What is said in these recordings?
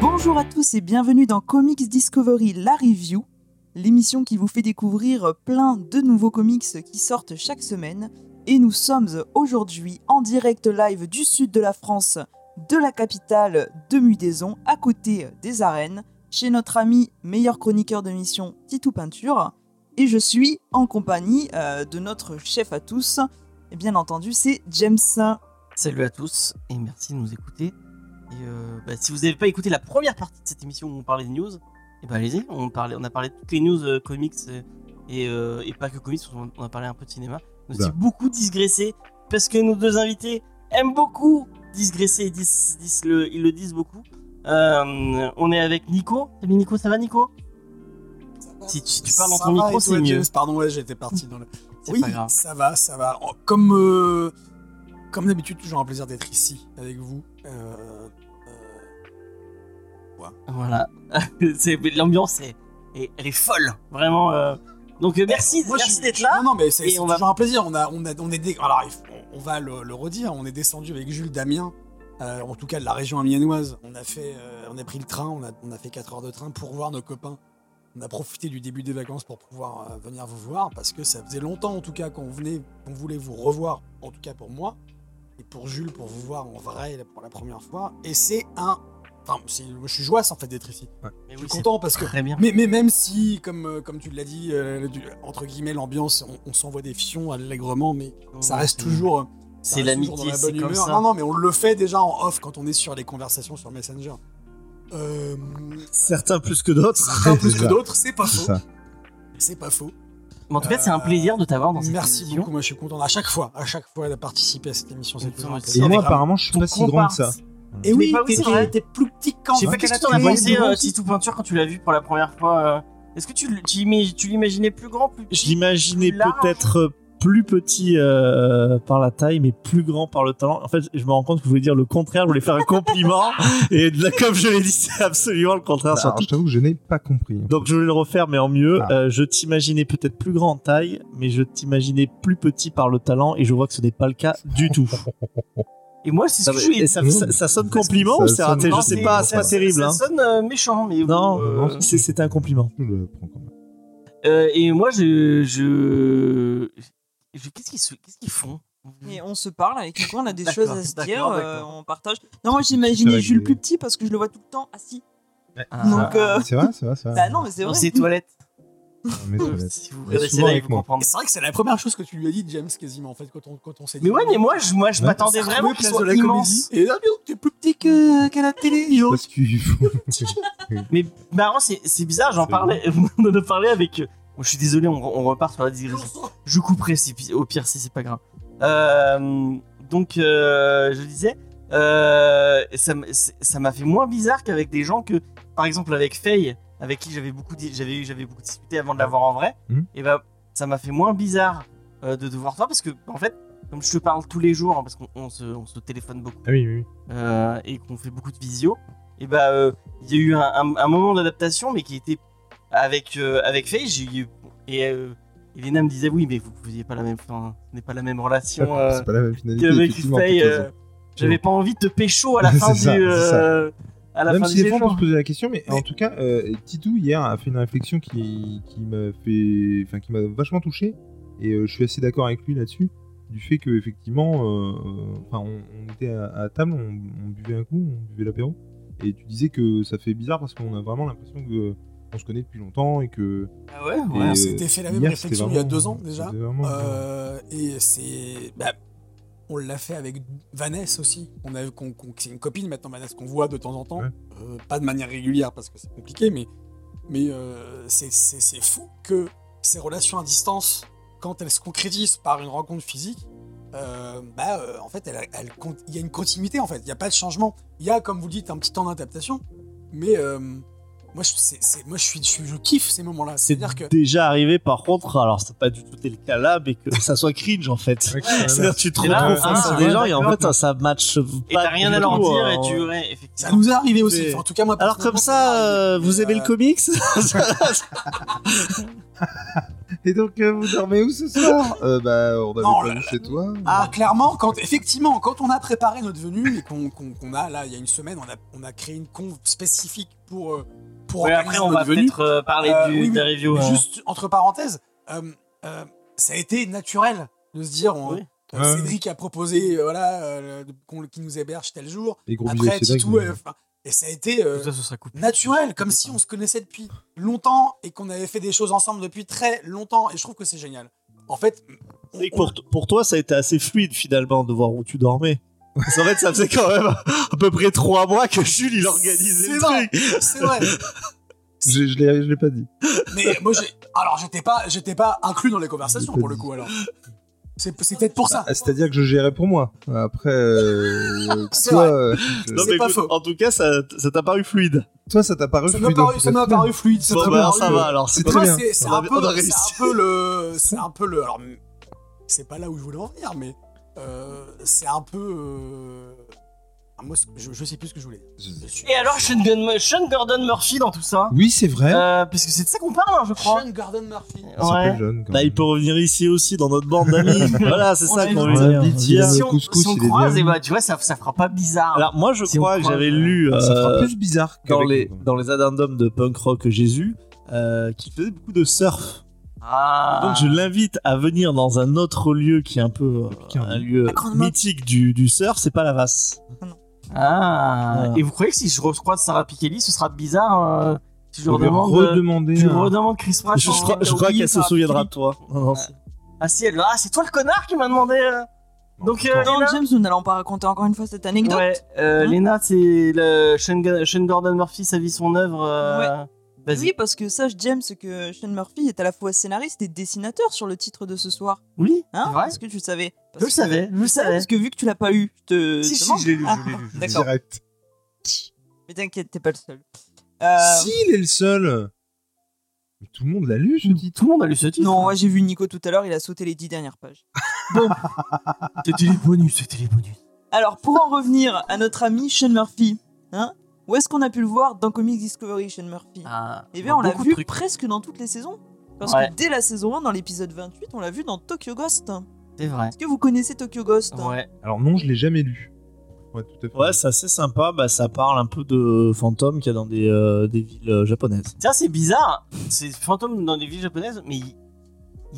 Bonjour à tous et bienvenue dans Comics Discovery La Review, l'émission qui vous fait découvrir plein de nouveaux comics qui sortent chaque semaine. Et nous sommes aujourd'hui en direct live du sud de la France, de la capitale de Mudaison, à côté des arènes, chez notre ami meilleur chroniqueur de mission Titou Peinture. Et je suis en compagnie euh, de notre chef à tous, et bien entendu c'est James. Salut à tous et merci de nous écouter. Et euh, bah, si vous n'avez pas écouté la première partie de cette émission où on parlait de news, et bah allez-y, on, parlait, on a parlé de toutes les news euh, comics et, euh, et pas que comics, on, on a parlé un peu de cinéma. Oula. aussi beaucoup digressé parce que nos deux invités aiment beaucoup digresser, ils, disent, disent le, ils le disent beaucoup. Euh, on est avec Nico. Salut Nico, ça va Nico? Si tu, si tu parles dans ton micro, c'est mieux. James? Pardon, ouais, j'étais parti dans le. Oui, ça va, ça va. Oh, Comme, euh, comme d'habitude, toujours un plaisir d'être ici avec vous. Euh, Voilà. C'est- L'ambiance est, est- elle est folle, vraiment. euh. Donc euh, merci, moi, merci d'être là. Non, non, mais c'est va- toujours un plaisir. On a, on a, on est dé- Alors, on, va le, redire. On est descendu avec Jules Damien, euh, en tout cas de la région amiénoise. On a fait, euh, on a pris le train. On a, on a fait 4 heures de train pour voir nos copains. On a profité du début des vacances pour pouvoir euh, venir vous voir parce que ça faisait longtemps, en tout cas, qu'on venait, qu'on voulait vous revoir. En tout cas pour moi et pour Jules, pour vous voir en vrai pour la première fois. Et c'est un, enfin, je suis joyeux en fait d'être ici. Mais Je suis content parce que Très bien. mais, mais même si, comme, euh, comme tu l'as dit, euh, du- entre guillemets, l'ambiance, on, on s'envoie des fions allègrement, mais ça reste toujours. euh, C'est l'amitié, la c'est bonne comme humeur. ça. Non, non, mais on le fait déjà en off quand on est sur les conversations sur Messenger. Euh, Certains plus que d'autres. certains plus que d'autres, c'est pas faux. C'est pas faux. Mais en tout cas, c'est un plaisir de t'avoir dans cette Merci émission. beaucoup. Moi, je suis content à chaque fois, à chaque fois de participer à cette émission. C'est Et toujours moi. Et apparemment, je suis pas si grand que ça. Et oui, t'es plus petit qu'en Je sais pas qu'est-ce que t'en as pensé, euh, Titou Peinture, quand tu l'as vu pour la première fois. euh, Est-ce que tu, l'imaginais plus grand, plus Je l'imaginais large peut-être plus petit euh, par la taille, mais plus grand par le talent. En fait, je me rends compte que je voulais dire le contraire. Je voulais faire un compliment. et là, comme je l'ai dit, c'est absolument le contraire. Bah, alors, je t'avoue que je n'ai pas compris. Donc, je vais le refaire, mais en mieux. Ah. Euh, je t'imaginais peut-être plus grand en taille, mais je t'imaginais plus petit par le talent, et je vois que ce n'est pas le cas du tout. Et moi, c'est ce Ça, que et ça, ça- ça sonne compliment Ça ou c'est raté? Je sais c'est- pas, c'est ça- pas terrible. Ça hein. sonne euh, méchant, mais Non, euh, non, c'est un compliment. Je le prends quand même. euh, et moi, je, je, je- qu'est-ce qu'ils, se- font? Et on se parle avec Nico, on a des choses à se dire, euh, on partage. Non, moi j'imaginais Jules plus petit parce que je le vois tout le temps assis. Ah, Donc, euh, C'est vrai, c'est vrai, c'est vrai. Bah non, mais c'est dans vrai. ses toilettes. Mais Si vous regardez vous c'est vrai que c'est la première chose que tu lui as dit, James, quasiment, en fait, quand on, quand on s'est dit. Mais ouais, mais moi, je, moi, je m'attendais vraiment qu'il soit de la immense. comédie. Et là, t'es plus petit que- qu'à la télé, yo. Parce faut. Mais marrant, c'est, c'est bizarre, j'en parlais, on en a parlé avec. Bon, je suis désolé, on, on repart sur la digression. Je couperai si, au pire si c'est pas grave. Euh, donc, euh, je disais, euh, ça m'a fait moins bizarre qu'avec des gens que, par exemple, avec Faye, avec qui j'avais beaucoup, j'avais, j'avais beaucoup discuté avant de la voir en vrai, Mhm. et ben, ça m'a fait moins bizarre euh, de te voir toi parce que, en fait, comme je te parle tous les jours, hein, parce qu'on on se, on se téléphone beaucoup Ah oui, oui, oui. euh, et qu'on fait beaucoup de visio, et bah euh, il y a eu un, un- un moment d'adaptation, mais qui était avec avec Faye, j'ai eu et Elena me disait oui, mais vous n'aviez pas la même, n'est pas la même relation. C'est pas la même finalité. J'avais pas envie de te pécho à la fin du à la Même fin si des fois on peut se poser la question, mais en tout cas, euh, Titou hier a fait une réflexion qui, qui m'a fait, enfin qui m'a vachement touché, et euh, je suis assez d'accord avec lui là-dessus, du fait que effectivement, euh, enfin on, on était à, à table, on, on buvait un coup, on buvait l'apéro, et tu disais que ça fait bizarre parce qu'on a vraiment l'impression que on se connaît depuis longtemps et que Ah ouais. On s'était fait la même hier, réflexion il y a deux ans déjà. Euh, et c'est. bah, on l'a fait avec Vanessa aussi. On a, qu'on- qu'on- c'est une copine maintenant, Vanessa, qu'on voit de temps en temps. Ouais. Euh, pas de manière régulière parce que c'est compliqué, mais, mais euh, c'est, c'est- c'est fou que ces relations à distance, quand elles se concrétisent par une rencontre physique, euh, bah, euh, en fait, elle- elle il y a une continuité en fait. Il n'y a pas de changement. Il y a, comme vous dites, un petit temps d'adaptation, mais euh, moi, je, c'est, c'est- moi je, suis, je, suis- je kiffe ces moments-là. C'est C'est-à-dire que. déjà arrivé par contre, alors c'est pas du tout le cas là, mais que ça soit cringe en fait. Ouais. C'est-à-dire que tu te Et retrouves face ah, à des gens et en fait ça match Et pas t'as rien à leur dire hein. et tu ouais, Ça effectivement. nous est arrivé aussi. Enfin, en tout cas, moi. Alors comme ça, euh, vous aimez le Euh, comics Et donc, euh, vous dormez où ce soir? Euh, Bah, on avait Non, pas là- vu chez toi. Ah, clairement, quand, effectivement, quand on a préparé notre venue et qu'on a, là, il y a une semaine, on a, on a créé une conve spécifique pour, euh, pour après on va peut-être euh, parler Euh, du oui, des oui. reviews. hein. Juste entre parenthèses, euh, euh, ça a été naturel de se dire, on- Oui. euh, Ouais. Cédric a proposé, euh, voilà, euh, qu'on- qu'il nous héberge tel jour. Après, Titou, euh, et ça a été euh, ça, naturel, comme si on se connaissait depuis longtemps et qu'on avait fait des choses ensemble depuis très longtemps. Et je trouve que c'est génial. En fait, on- Et pour, pour toi, ça a été assez fluide finalement de voir où tu dormais. Parce qu'en fait, ça faisait quand même à peu près trois mois que Jules il organisait C'est le vrai. truc. c'est vrai. Je, je l'ai je l'ai pas dit. Mais moi, j'ai. Alors, j'étais pas, j'étais pas inclus dans les conversations pour le coup, alors. C'est c'est peut-être pour ça. Ah, C'est-à-dire que je gérais pour moi. Après, euh, C'est toi, vrai. euh, je- Non, C'est mais pas écoute, faux. En tout cas, ça ça t'a paru fluide. toi, ça t'a paru Ça m'a fluide, paru, ça m'a paru fluide. ça Bon, m'a bah, paru- ça va alors. C'est C'est très bien. c'est un, un peu le. C'est un peu le. Alors, c'est pas là où je voulais en venir, mais. Euh, c'est un peu. euh, moi, je, je sais plus ce que je voulais dire. Et alors Sean, Gun- Sean Gordon Murphy dans tout ça Oui, c'est vrai. euh, Parce que c'est de ça qu'on parle, hein, je crois. Sean Gordon Murphy. Ouais. Quand Bah, il peut revenir ici aussi dans notre bande d'amis. voilà, c'est On ça qu'on veut dire. il Si on, couscous, si on croise, et bah, tu vois, ça, ça fera pas bizarre. Alors moi, je Si crois que j'avais euh, lu Ça fera plus bizarre dans les dans les addendums de punk rock Jésus euh, qu'il faisait beaucoup de surf. Ah. Donc je l'invite à venir dans un autre lieu qui est un peu euh, un lieu mythique du, du surf, c'est pas la Vasse. Ah. Voilà. Et vous croyez que si je recroise Sarah Pikeli, ce sera bizarre euh, si je Je lui vais redemande, euh, redemander. je redemande Chris Pratt Je, crois, je qu'elle se souviendra de toi. Non, non, c'est- Ah si, elle, ah c'est toi le connard qui m'a demandé. euh. Donc euh, Non, Léna James, nous n'allons pas raconter encore une fois cette anecdote. Ouais, euh, Hein Léna, c'est le Sean, Gordon Murphy, sa vie, son œuvre. euh, Vas-y. Oui, parce que sache, James, que Sean Murphy est à la fois scénariste et dessinateur sur le titre de ce soir. Oui, Hein c'est vrai. Est-ce que tu le savais? Je le savais, je le savais. Parce que vu que tu l'as pas eu, je te Si, si, je l'ai lu, Ah, je l'ai lu. je l'ai lu. D'accord. Direct. Mais t'inquiète, t'es pas le seul. Euh, Si, il est le seul. Mais tout le monde l'a lu, ce titre. Tout le monde a lu ce titre. Non, ouais, j'ai vu Nico tout à l'heure, il a sauté les dix dernières pages. C'était les bonus, c'était les bonus. Alors, pour en revenir à notre ami Sean Murphy, hein, où est-ce qu'on a pu le voir dans Comics Discovery, Sean Murphy? Ah, Eh bien, on l'a vu presque dans toutes les saisons. Parce Ouais. que dès la saison 1, dans l'épisode 28, on l'a vu dans Tokyo Ghost. C'est vrai. Est-ce que vous connaissez Tokyo Ghost? Ouais. Alors non, je l'ai jamais lu. Ouais, tout à fait. Ouais, c'est assez sympa. Bah, ça parle un peu de fantômes qu'il y a dans des, euh, des villes euh, japonaises. Tiens, c'est bizarre. C'est fantôme dans des villes japonaises, mais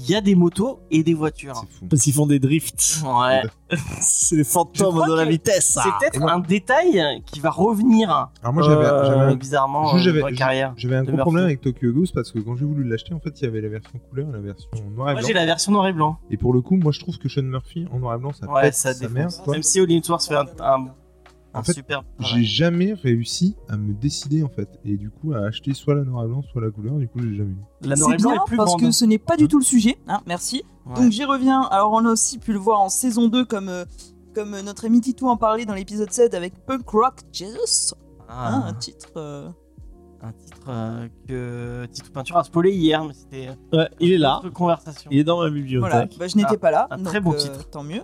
il y a des motos et des voitures. Parce qu'ils font des drifts. Ouais. c'est les fantômes de la vitesse. C'est peut-être un détail qui va revenir Alors moi, j'avais euh, bizarrement j'avais- carrière. j'avais un gros Murphy. problème avec Tokyo Ghost parce que quand j'ai voulu l'acheter, en fait, il y avait la version couleur et la version noir et Moi blanc. j'ai la version noir et blanc. Et pour le coup, moi, je trouve que Sean Murphy en noir et blanc, ça Ouais, pète ça sa mère. Même si Olin Wars fait un, un, un En fait, super. J'ai jamais réussi à me décider en fait, et du coup à acheter soit la noir et blanc, soit la couleur. Du coup, j'ai jamais. La noir C'est et blanc bien est plus parce grande. que ce n'est pas du tout le sujet. Hein, merci. Ouais. Donc j'y reviens. Alors on a aussi pu le voir en saison 2 comme, euh, comme euh, notre ami Titou en parlait dans l'épisode 7 avec Punk Rock Jesus. Ah, Hein, un titre. euh, un titre euh, que Tito Peinture a spoilé hier, mais c'était Ouais, il est là. conversation. Il est dans ma Voilà, bibliothèque. bah, je n'étais pas là. un donc, très beau euh, titre. Tant mieux.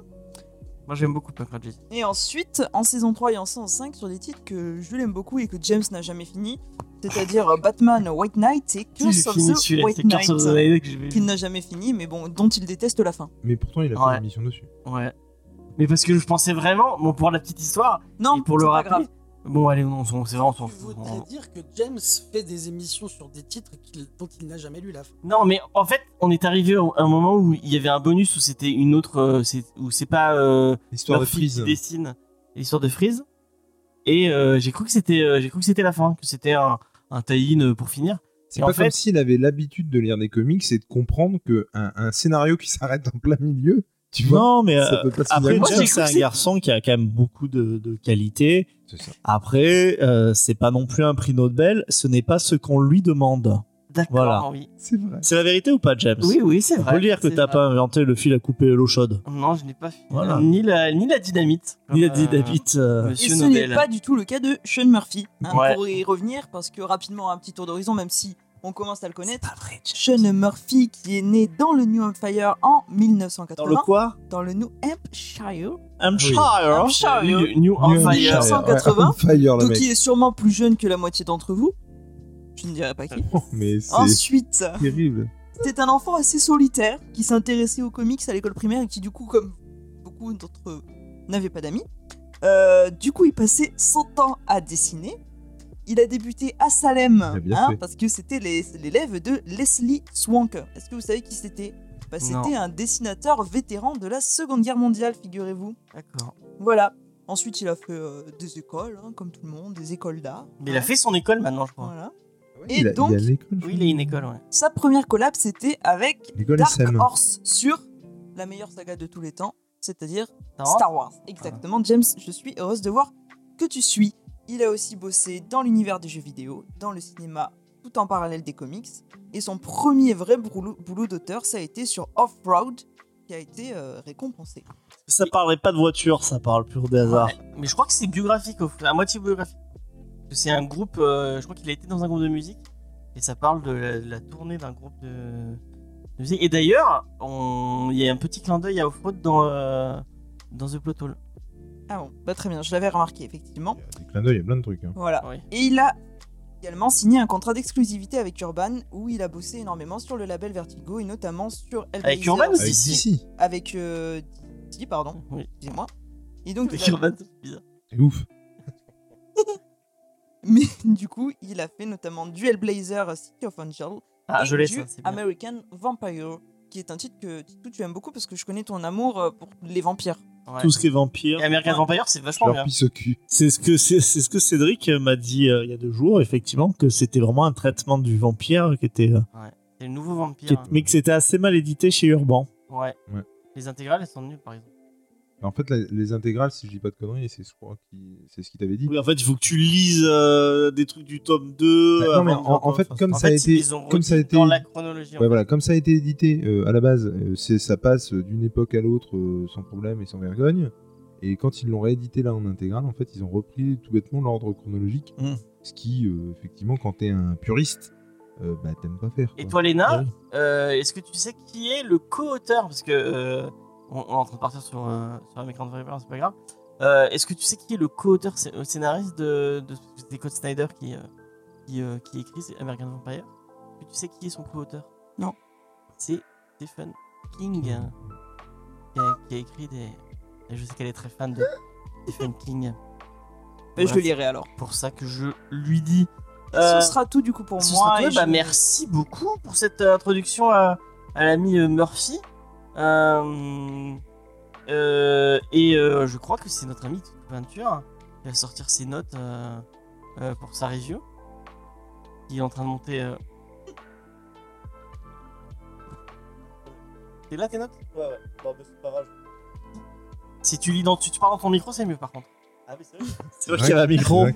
Moi j'aime beaucoup Punk Rock Jesus. Et ensuite, en saison 3 et en saison 5, sur des titres que je l'aime beaucoup et que James n'a jamais fini, c'est-à-dire Batman White Knight et Si, Curse j'ai of the White Knight, qu'il n'a jamais fini, mais bon, dont il déteste la fin. Mais pourtant, il a fait Ouais. une émission dessus. Ouais. Mais parce que je pensais vraiment, bon pour la petite histoire, Non, et pour le grave. Bon allez, non, on- c'est vraiment on dire que James fait des émissions sur des titres dont il n'a jamais lu la fin. Non, mais en fait, on est arrivé à un moment où il y avait un bonus où c'était une autre, euh, où c'est pas euh, L'histoire de Freeze. qui dessine l'histoire de Freeze. Et euh, j'ai cru que c'était, euh, j'ai cru que c'était la fin, que c'était un, un tie-in pour finir. C'est pas en comme fait- s'il avait l'habitude de lire des comics et de comprendre que un, un scénario qui s'arrête en plein milieu, tu vois, Non, mais ça euh, peut pas se après, Moi, c'est un garçon qui a quand même beaucoup de, de qualités. Ça. Après, euh, c'est pas non plus un prix Nobel. Ce n'est pas ce qu'on lui demande. D'accord, Voilà. oui. C'est vrai. C'est la vérité ou pas, James? Oui, oui, c'est On vrai. peut dire que t'as pas inventé le fil à couper l'eau chaude. Non, je n'ai pas fait. Voilà. Ni, la, ni la dynamite. Ni la euh, euh, Et ce n'est pas du tout le cas de Sean Murphy. hein, Ouais. Pour y revenir, parce que rapidement, un petit tour d'horizon, même si on commence à le connaître. pas vrai. Sean Murphy, qui est né dans le New Hampshire en Dans 1980. le quoi? Dans le New Hampshire. Hampshire. Hampshire. New. Hampshire, 1980. ouais, Donc il est sûrement plus jeune que la moitié d'entre vous. Je ne dirais pas qui. Oh, mais Ensuite, terrible. c'était un enfant assez solitaire qui s'intéressait aux comics à l'école primaire et qui du coup, comme beaucoup d'entre eux, n'avait pas d'amis. Euh, du coup, il passait son temps à dessiner. Il a débuté à Salem, bien hein, parce que c'était l'élève de Leslie Swank. Est-ce que vous savez qui c'était? Bah. C'était un dessinateur vétéran de la Seconde Guerre mondiale, figurez-vous. D'accord. Voilà. Ensuite, il a fait euh, des écoles, hein, comme tout le monde, des écoles d'art. Mais il a fait son école maintenant, je crois. Voilà. Ouais, Et il a, donc- il a l'école. Oui, il a une école, ouais. Sa première collab, c'était avec Dark SM. Horse sur la meilleure saga de tous les temps, c'est-à-dire Star Wars. Exactement, James, je suis heureuse de voir que tu suis. Il a aussi bossé dans l'univers des jeux vidéo, dans le cinéma, tout en parallèle des comics. Et son premier vrai boulot, d'auteur, ça a été sur Off-Road, qui a été euh, récompensé. Ça parlerait pas de voiture, ça parle pur des hasards. Ouais, Mais je crois que c'est biographique, au- à moitié biographique. C'est un groupe, euh, je crois qu'il a été dans un groupe de musique. Et ça parle de la, de la tournée d'un groupe de, de musique. Et d'ailleurs, il y a un petit clin d'œil à Offroad dans, euh, dans The Plot Hole. Ah bon, bah très bien, je l'avais remarqué, effectivement. Il y a des clins d'œil, il y a plein de trucs. hein. Voilà. Oui. Et il a également signé un contrat d'exclusivité avec Urban, où il a bossé énormément sur le label Vertigo, et notamment sur. Avec Urban aussi Avec. DC. avec euh, DC, pardon, Oui. excusez-moi. Et donc, Avec Urban, c'est bizarre. C'est ouf. mais du coup, il a fait notamment du Hellblazer City of Angel Ah, et je l'ai du ça, c'est bien. American Vampire, qui est un titre que Titou, tu aimes beaucoup parce que je connais ton amour euh, pour les vampires. Ouais. Tout ce qui est vampire. Et American Vampire, c'est vachement Leur bien. pisse au cul. C'est ce que c'est c'est ce que Cédric m'a dit euh, il y a deux jours, effectivement, que c'était vraiment un traitement du vampire qui était, euh, C'est le nouveau vampire. qui est- mais que c'était assez mal édité chez Urban. Ouais. Ouais. Les intégrales, elles sont nulles, par exemple. En fait, la- les intégrales, si je dis pas de conneries, c'est je crois qui- c'est ce qu'il t'avait dit. Oui, en fait, il faut que tu lises euh, des trucs du tome 2. Bah, non, mais en, en fait, comme En ça a fait, été, ils ont comme ça a été, dans la chronologie. ouais, voilà, comme ça a été édité euh, à la base, euh, c'est ça passe d'une époque à l'autre euh, sans problème et sans vergogne. Et quand ils l'ont réédité là en intégrale, en fait, ils ont repris tout bêtement l'ordre chronologique, Mm. ce qui, euh, effectivement, quand t'es un puriste, euh, bah t'aimes pas faire. Et toi, Léna, Ah euh, est-ce que tu sais qui est le co-auteur? Parce que euh, on, on est en train de partir sur, euh, sur American Vampire, c'est pas grave. Euh, est-ce que tu sais qui est le co-auteur euh, scénariste de, de, des Code Snyder qui, qui, qui écrit American Vampire? Est-ce que tu sais qui est son co-auteur? Non. C'est Stephen King hein, qui, a, qui a écrit des. et je sais qu'elle est très fan de Stephen King. Mais je le lirai alors. c'est pour ça que je lui dis. Euh, Ce sera tout du coup pour moi. sera tout. et Bah, je- Merci beaucoup pour cette introduction à, à l'ami Murphy. Euh, euh, et euh, je crois que c'est notre ami Toute Peinture qui va sortir ses notes euh, euh, pour sa review. Il est en train de monter. euh. T'es là tes notes? Ouais, ouais. Grave. Si tu lis dans, tu, tu parles dans ton micro, c'est mieux par contre. Ah, mais c'est vrai. C'est vrai qu'il y avait un micro.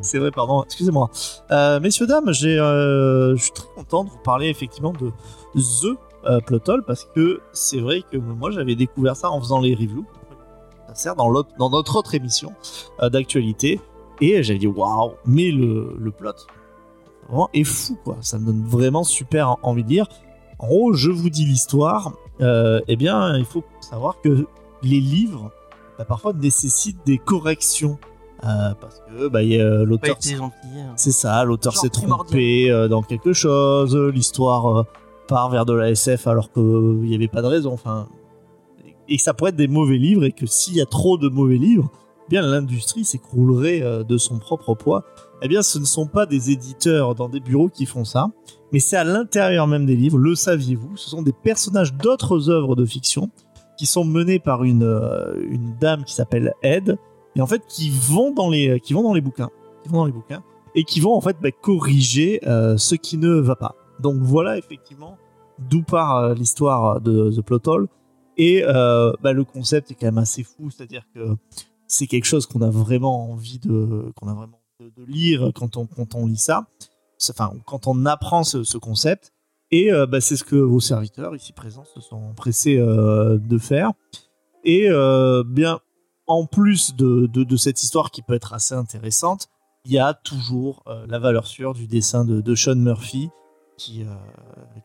C'est vrai pardon, excusez-moi. Euh, messieurs, dames, j'ai, euh, je suis très content de vous parler effectivement de The euh, Plot Hole parce que c'est vrai que moi j'avais découvert ça en faisant les reviews. Ça sert dans, l'autre- dans notre autre émission euh, d'actualité. Et j'avais dit waouh, mais le, le plot vraiment est fou quoi. Ça me donne vraiment super envie de lire. En gros, je vous dis l'histoire. Euh, eh bien, il faut savoir que les livres bah, parfois nécessitent des corrections. Euh, parce que bah, il y a, Pas l'auteur hein. c'est ça, l'auteur s'est trompé euh, dans quelque chose, l'histoire euh, part vers de la SF alors qu'il n'y avait pas de raison. Enfin, et que ça pourrait être des mauvais livres et que s'il y a trop de mauvais livres, eh bien l'industrie s'écroulerait euh, de son propre poids. Eh bien, ce ne sont pas des éditeurs dans des bureaux qui font ça, mais c'est à l'intérieur même des livres. Le saviez-vous? Ce sont des personnages d'autres œuvres de fiction qui sont menés par une, euh, une dame qui s'appelle Ed et en fait qui vont dans les qui vont dans les bouquins, qui vont dans les bouquins et qui vont en fait bah, corriger euh, ce qui ne va pas. Donc voilà effectivement d'où part euh, l'histoire de The Plot Hole et euh, bah, le concept est quand même assez fou, c'est-à-dire que c'est quelque chose qu'on a vraiment envie de qu'on a vraiment de, lire quand on quand on lit ça. enfin, quand on apprend ce, ce concept. Et euh, bah, c'est ce que vos serviteurs ici présents se sont pressés euh, de faire. Et euh, bien, en plus de, de, de cette histoire qui peut être assez intéressante, il y a toujours euh, la valeur sûre du dessin de, de Sean Murphy qui, euh,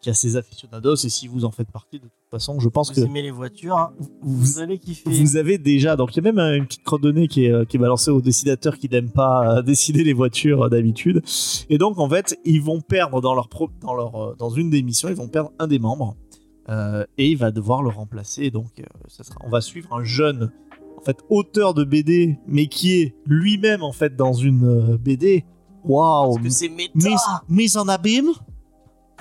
qui a ses aficionados. Et si vous en faites partie, de toute façon, je pense Vous que aimez les voitures, hein. vous, vous allez kiffer. vous avez déjà, donc il y a même euh, une petite nez qui est, euh, qui est balancée aux dessinateurs qui n'aiment pas dessiner les voitures d'habitude. Et donc en fait, ils vont perdre dans leur, pro- dans leur dans une des missions, ils vont perdre un des membres euh, et il va devoir le remplacer. Donc euh, ça sera, on va suivre un jeune en fait auteur de BD, mais qui est lui-même en fait dans une BD. Waouh, que méta. mise, mise en abîme?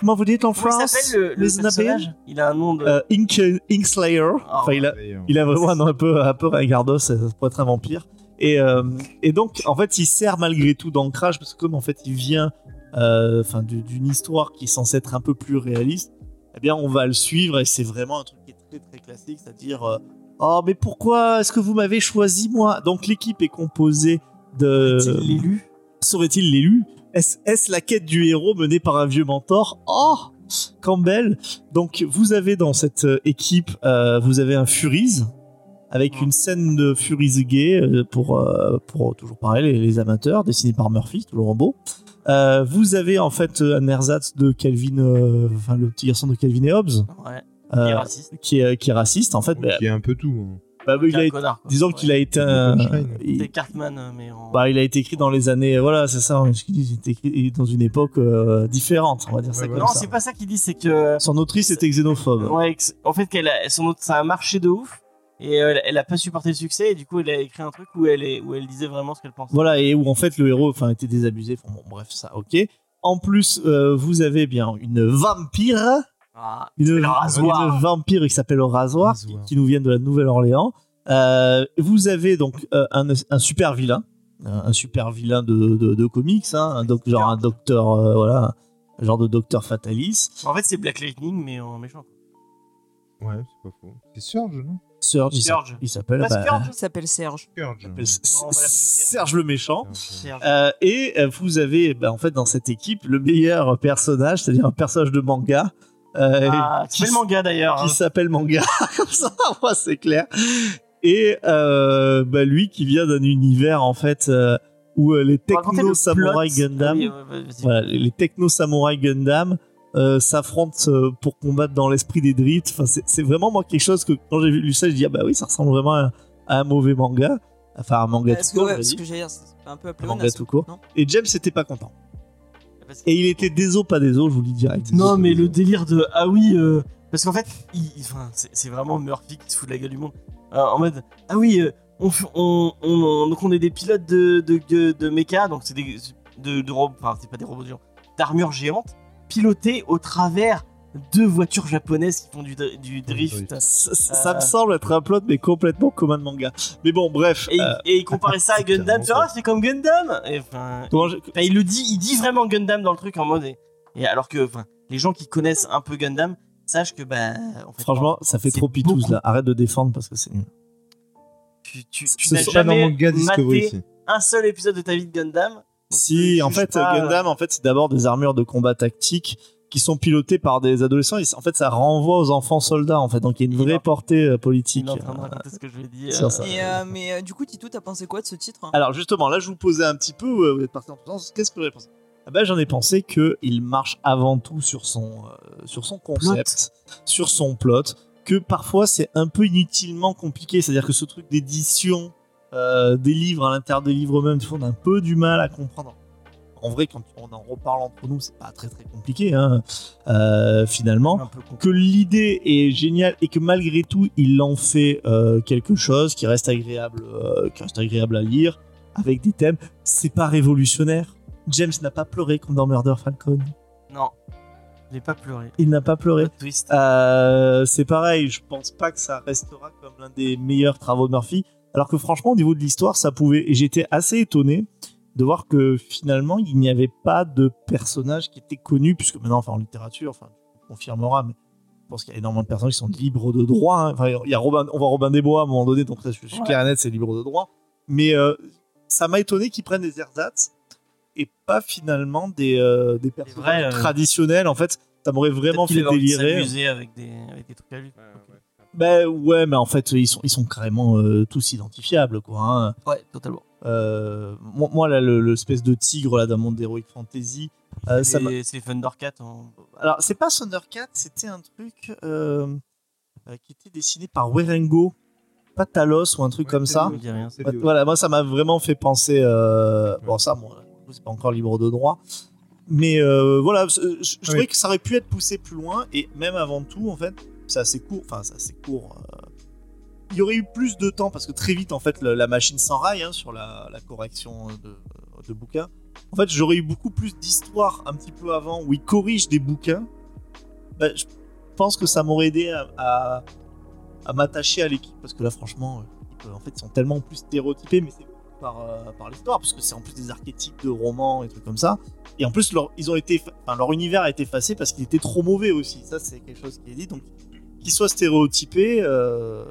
Comment vous dites en Comment il France s'appelle le, le personnage? Il a un nom de. Euh, Ink, Inkslayer. Ah, enfin, il a, il a vraiment un nom un peu, un peu ringardos, ça pourrait être un vampire. Et, euh, et donc, en fait, il sert malgré tout d'ancrage, parce que comme en fait, il vient euh, enfin, d'une histoire qui est censée être un peu plus réaliste, eh bien, on va le suivre, et c'est vraiment un truc qui est très très classique, c'est-à-dire, euh, oh, mais pourquoi est-ce que vous m'avez choisi moi? Donc, l'équipe est composée de... Est-il l'élu? Serait-il l'élu? Est-ce la quête du héros menée par un vieux mentor? Oh Campbell Donc vous avez dans cette euh, équipe, euh, vous avez un Furies avec une scène de Furies gay euh, pour, euh, pour toujours pareil les, les amateurs, dessiné par Murphy, toujours en beau. Euh, vous avez en fait un ersatz de Calvin, euh, enfin le petit garçon de Calvin et Hobbes, Ouais. euh, Il est raciste. qui, est, qui est raciste en fait. bah, Qui est un peu tout. hein. Bah, il C'est a un été- connard. quoi. disons Ouais. qu'il a été un, il- Cartman, euh, mais en. bah, il a été écrit dans les années, voilà, c'est ça. ce qu'il dit, Il a été écrit dans une époque euh, différente, on va dire ça Ouais, comme non, ça. c'est pas ça qu'il dit, c'est que. Son autrice était xénophobe. Ouais, en fait, qu'elle a, son autre, ça a marché de ouf. Et euh, elle, elle a pas supporté le succès. Et du coup, elle a écrit un truc où elle, est, où elle disait vraiment ce qu'elle pensait. Voilà, et où en fait le héros enfin, était désabusé. Bon, bref, ça, ok. En plus, euh, vous avez bien une vampire, Ah, une, le rasoir. une vampire qui s'appelle le rasoir, qui, Rasoir. qui nous vient de la Nouvelle-Orléans. Euh, vous avez donc euh, un, un super vilain, un, super vilain de, de, de comics, hein, un doc- genre un docteur, euh, voilà, un genre de docteur fatalis. En fait, c'est Black Lightning, mais en méchant. Ouais, c'est pas faux. C'est Surge, non? Surge, il Surge. s'appelle- il s'appelle bah, Il s'appelle Serge. Surge. Serge. Serge le méchant. Serge. Euh, et vous avez bah, en fait dans cette équipe le meilleur personnage, c'est-à-dire un personnage de manga. Euh, Ah, qui tu fais le manga d'ailleurs. qui hein. s'appelle manga comme ça moi c'est clair et euh, bah, lui qui vient d'un univers en fait euh, où euh, les techno le plot. Gundam oui, ouais, ouais, vas-y. voilà, les les techno samurai Gundam euh, s'affrontent euh, pour combattre dans l'esprit des drifts enfin c'est vraiment moi quelque chose que quand j'ai lu ça je dis ah bah oui ça ressemble vraiment à, à un mauvais manga enfin un manga tout court ouais, que j'ai c'est un peu Un manga tout court. Et James était pas content Parce que- et il était déso pas déso je vous le dis direct Non, mais le délire de ah oui, euh, parce qu'en fait, il- il- enfin, c'est vraiment Murphy qui se fout de la gueule du monde. Euh, en mode ah oui, euh, on, f- on, on, on- donc on est des pilotes de de, de, de méca, donc c'est des de, de robots, enfin c'est pas des robots géants, d'armure géante, pilotés au travers de voitures japonaises qui font du, dr- du drift. ça, ça- ça Euh. me semble être un plot mais complètement comme un manga mais bon bref Et, il- euh, et il comparait ça à Gundam, tu vois, ça. c'est comme Gundam. Et, je- il le dit, il dit vraiment Gundam dans le truc en mode. Et, et alors que les gens qui connaissent un peu Gundam sachent que bah. En fait, Franchement, ça fait trop pitous beaucoup. là. Arrête de défendre parce que c'est. Tu, tu, Ce tu n'as C'est pas dans jamais Manga maté ici. un seul épisode de ta vie de Gundam. Si, en fait, pas, euh, Gundam, en fait, c'est d'abord des armures de combat tactique qui sont pilotées par des adolescents. En fait, ça renvoie aux enfants soldats. En fait, donc il y a une Il vraie va- portée euh, Il politique. est en train de raconter ce que je lui ai dit. sur euh. Et, euh, mais euh, du coup, Tito, t'as pensé quoi de ce titre Alors justement, là, je vous posais un petit peu. vous êtes parti en tout sens. Qu'est-ce que vous avez pensé? Ah ben, j'en ai pensé que il marche avant tout sur son euh, sur son concept, sur son plot, que parfois c'est un peu inutilement compliqué. C'est-à-dire que ce truc d'édition euh, des livres à l'intérieur des livres eux-mêmes, on a un peu du mal à comprendre. En vrai, quand on en reparle entre nous, c'est pas très très compliqué, hein, euh, finalement que l'idée est géniale et que malgré tout il en fait euh, quelque chose qui reste agréable euh, qui reste agréable à lire avec des thèmes. C'est pas révolutionnaire. James n'a pas pleuré comme dans Murder Falcon. Non, il n'est pas pleuré. il n'a pas pleuré. C'est pareil je pense pas que ça restera comme l'un des meilleurs travaux de Murphy. Alors que franchement au niveau de l'histoire ça pouvait et j'étais assez étonné de voir que finalement il n'y avait pas de personnage qui était connu puisque maintenant enfin en littérature enfin on confirmera mais je pense qu'il y a énormément de personnes qui sont libres de droit hein. enfin il y a Robin on voit Robin des Bois à un moment donné donc ça, je suis Ouais. clair et net c'est libre de droit mais euh, ça m'a étonné qu'ils prennent des ersatz et pas finalement des, euh, des personnages vrais, euh, traditionnels. En fait, ça m'aurait vraiment fait délirer. s'amuser avec des, avec des trucs à lui. Ben ouais, mais en fait, ils sont, ils sont carrément euh, tous identifiables, quoi. hein. Ouais, totalement. Euh, moi, moi, là, le- l'espèce de tigre là, d'un monde d'Heroic Fantasy, euh, ça m'a- C'est Thundercats. en- Alors, c'est pas Thundercat, c'était un truc euh, euh, qui était dessiné par Werengo, pas Talos ou un truc Ouais, comme c'est ça. Je me dis rien. C'est Ouais, lui, ouais. Voilà, moi ça m'a vraiment fait penser. euh, Bon, ça, moi, c'est pas encore libre de droit. Mais euh, voilà, je, je- je trouvais Oui. que ça aurait pu être poussé plus loin. Et même avant tout, en fait, c'est assez court. Enfin, c'est assez court. euh, Il y aurait eu plus de temps parce que très vite, en fait, la machine s'enraille hein, sur la, correction de, bouquins. En fait, j'aurais eu beaucoup plus d'histoires un petit peu avant où ils corrigent des bouquins. Bah, je pense que ça m'aurait aidé à, m'attacher à l'équipe parce que là, franchement, euh, en fait, ils sont tellement plus stéréotypés, mais c'est par, euh, par l'histoire, parce que c'est en plus des archétypes de romans et trucs comme ça. Et en plus, leur, ils ont été, leur univers a été effacé parce qu'il était trop mauvais aussi. Ça, c'est quelque chose qui est dit. Donc, qu'ils soient stéréotypés, euh,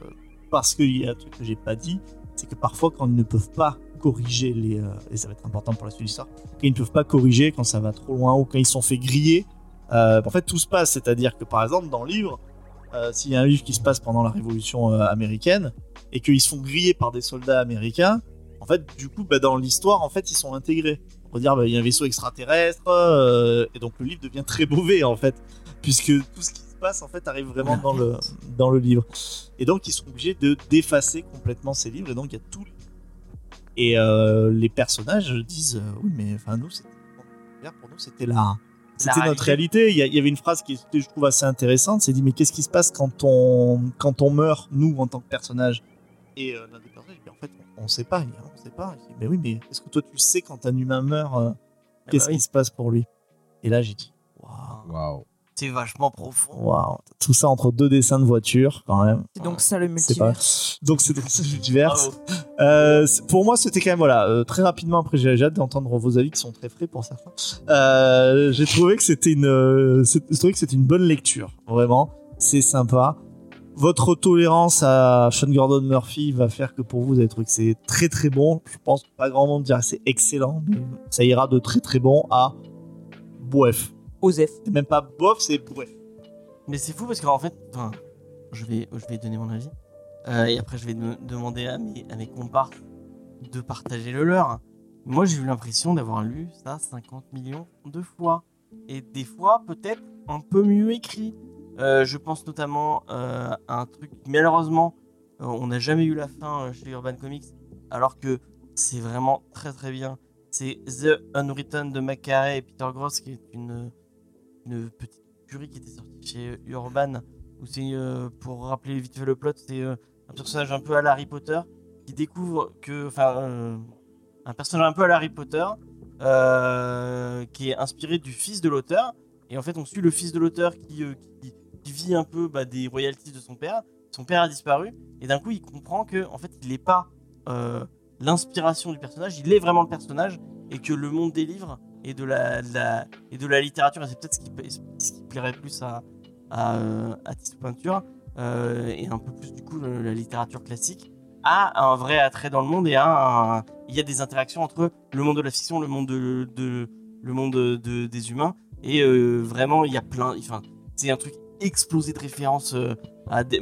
parce qu'il y a un truc que j'ai pas dit, c'est que parfois, quand ils ne peuvent pas corriger les. euh, et ça va être important pour la suite de l'histoire, quand ils ne peuvent pas corriger quand ça va trop loin ou quand ils sont fait griller, euh, en fait, tout se passe. C'est-à-dire que, par exemple, dans le livre, s'il y a un livre qui se passe pendant la Révolution américaine et qu'ils se font griller par des soldats américains, en fait, du coup, bah, dans l'histoire, en fait, ils sont intégrés. On peut dire, bah, il y a un vaisseau extraterrestre, et donc le livre devient très mauvais, en fait, puisque tout ce qui passe, en fait, arrive vraiment dans le, dans le livre. Et donc, ils sont obligés de d'effacer complètement ces livres, et donc il y a tout. Et euh, les personnages disent, euh, oui, mais enfin, nous, c'était pour nous, c'était la. C'était notre réalité. Il y, avait une phrase qui était, je trouve, assez intéressante. C'est dit, mais qu'est-ce qui se passe quand on, quand on meurt, nous, en tant que personnage Et euh, l'un des personnages, dit, en fait, on ne sait pas. Il dit, on sait pas. Il dit, mais oui, mais est-ce que toi, tu sais quand un humain meurt, euh, qu'est-ce bah oui. qui se passe pour lui? Et là, j'ai dit, waouh, Waouh. C'est vachement profond. waouh. Tout ça entre deux dessins de voiture, quand même. C'est donc ça le multivers. Donc, c'est c'est divers. Bravo. Euh, c'est- pour moi, c'était quand même voilà euh, très rapidement. Après, j'ai hâte d'entendre vos avis qui sont très frais pour certains. Euh, j'ai trouvé que c'était une, euh, c'est- j'ai trouvé que c'était une bonne lecture. Vraiment, c'est sympa. Votre tolérance à Sean Gordon Murphy va faire que pour vous, vous allez trouver que c'est très très bon. Je pense que pas grand monde dira que c'est excellent, mais ça ira de très très bon à bref. Osef. C'est même pas bof, c'est bref. Mais c'est fou parce qu'en fait, enfin, je vais, je vais donner mon avis. Euh, et après, je vais de- demander à mes, à mes comparses de partager le leur. Moi, j'ai eu l'impression d'avoir lu ça 50 millions de fois. Et des fois, peut-être un peu mieux écrit. Euh, je pense notamment euh, à un truc, malheureusement, euh, on n'a jamais eu la fin euh, chez Urban Comics, alors que c'est vraiment très très bien. C'est The Unwritten de McCarey et Peter Gross, qui est une, une petite curie qui était sortie chez Urban, où c'est, euh, pour rappeler vite fait le plot, c'est euh, un personnage un peu à Harry Potter, qui découvre que, enfin, euh, un personnage un peu à Harry Potter, euh, qui est inspiré du fils de l'auteur, et en fait on suit le fils de l'auteur qui, euh, qui, vit un peu bah, des royalties de son père, son père a disparu, et d'un coup il comprend que en fait il n'est pas euh, l'inspiration du personnage, il est vraiment le personnage, et que le monde des livres et de la, et de la littérature, c'est peut-être ce qui, plairait plus à, à, euh, à Tissot Peinture, euh, et un peu plus du coup la littérature classique, a un vrai attrait dans le monde et il y a des interactions entre le monde de la fiction, le monde de, le monde de- des humains, et euh, vraiment il y a plein, enfin c'est un truc explosé de références euh,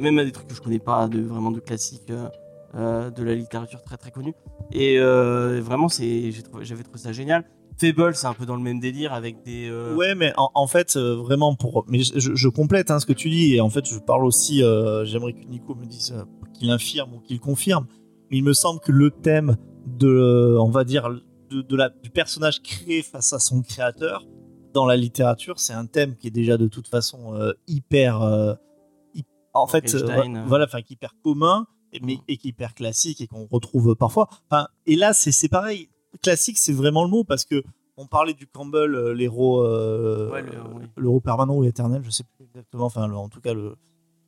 même à des trucs que je connais pas, de vraiment de classiques. euh, euh, de la littérature très très connue et euh, vraiment j'avais trouvé ça génial Fable c'est un peu dans le même délire avec des euh, Ouais, mais en, en fait, euh, vraiment pour. Mais je, complète hein, ce que tu dis et en fait, je parle aussi. euh, J'aimerais que Nico me dise qu'il infirme ou qu'il confirme. Mais il me semble que le thème de, on va dire, de, de la, du personnage créé face à son créateur dans la littérature, c'est un thème qui est déjà de toute façon hyper. hy- en fait, euh. voilà, enfin, qui est hyper commun, et- mais Mm. et qui est hyper classique et qu'on retrouve parfois. Enfin, et là, c'est pareil. Classique, c'est vraiment le mot parce que on parlait du Campbell, euh, l'héros, euh, Ouais, le- oui. l'héros permanent ou éternel, je sais plus exactement. Enfin, le- en tout cas, le,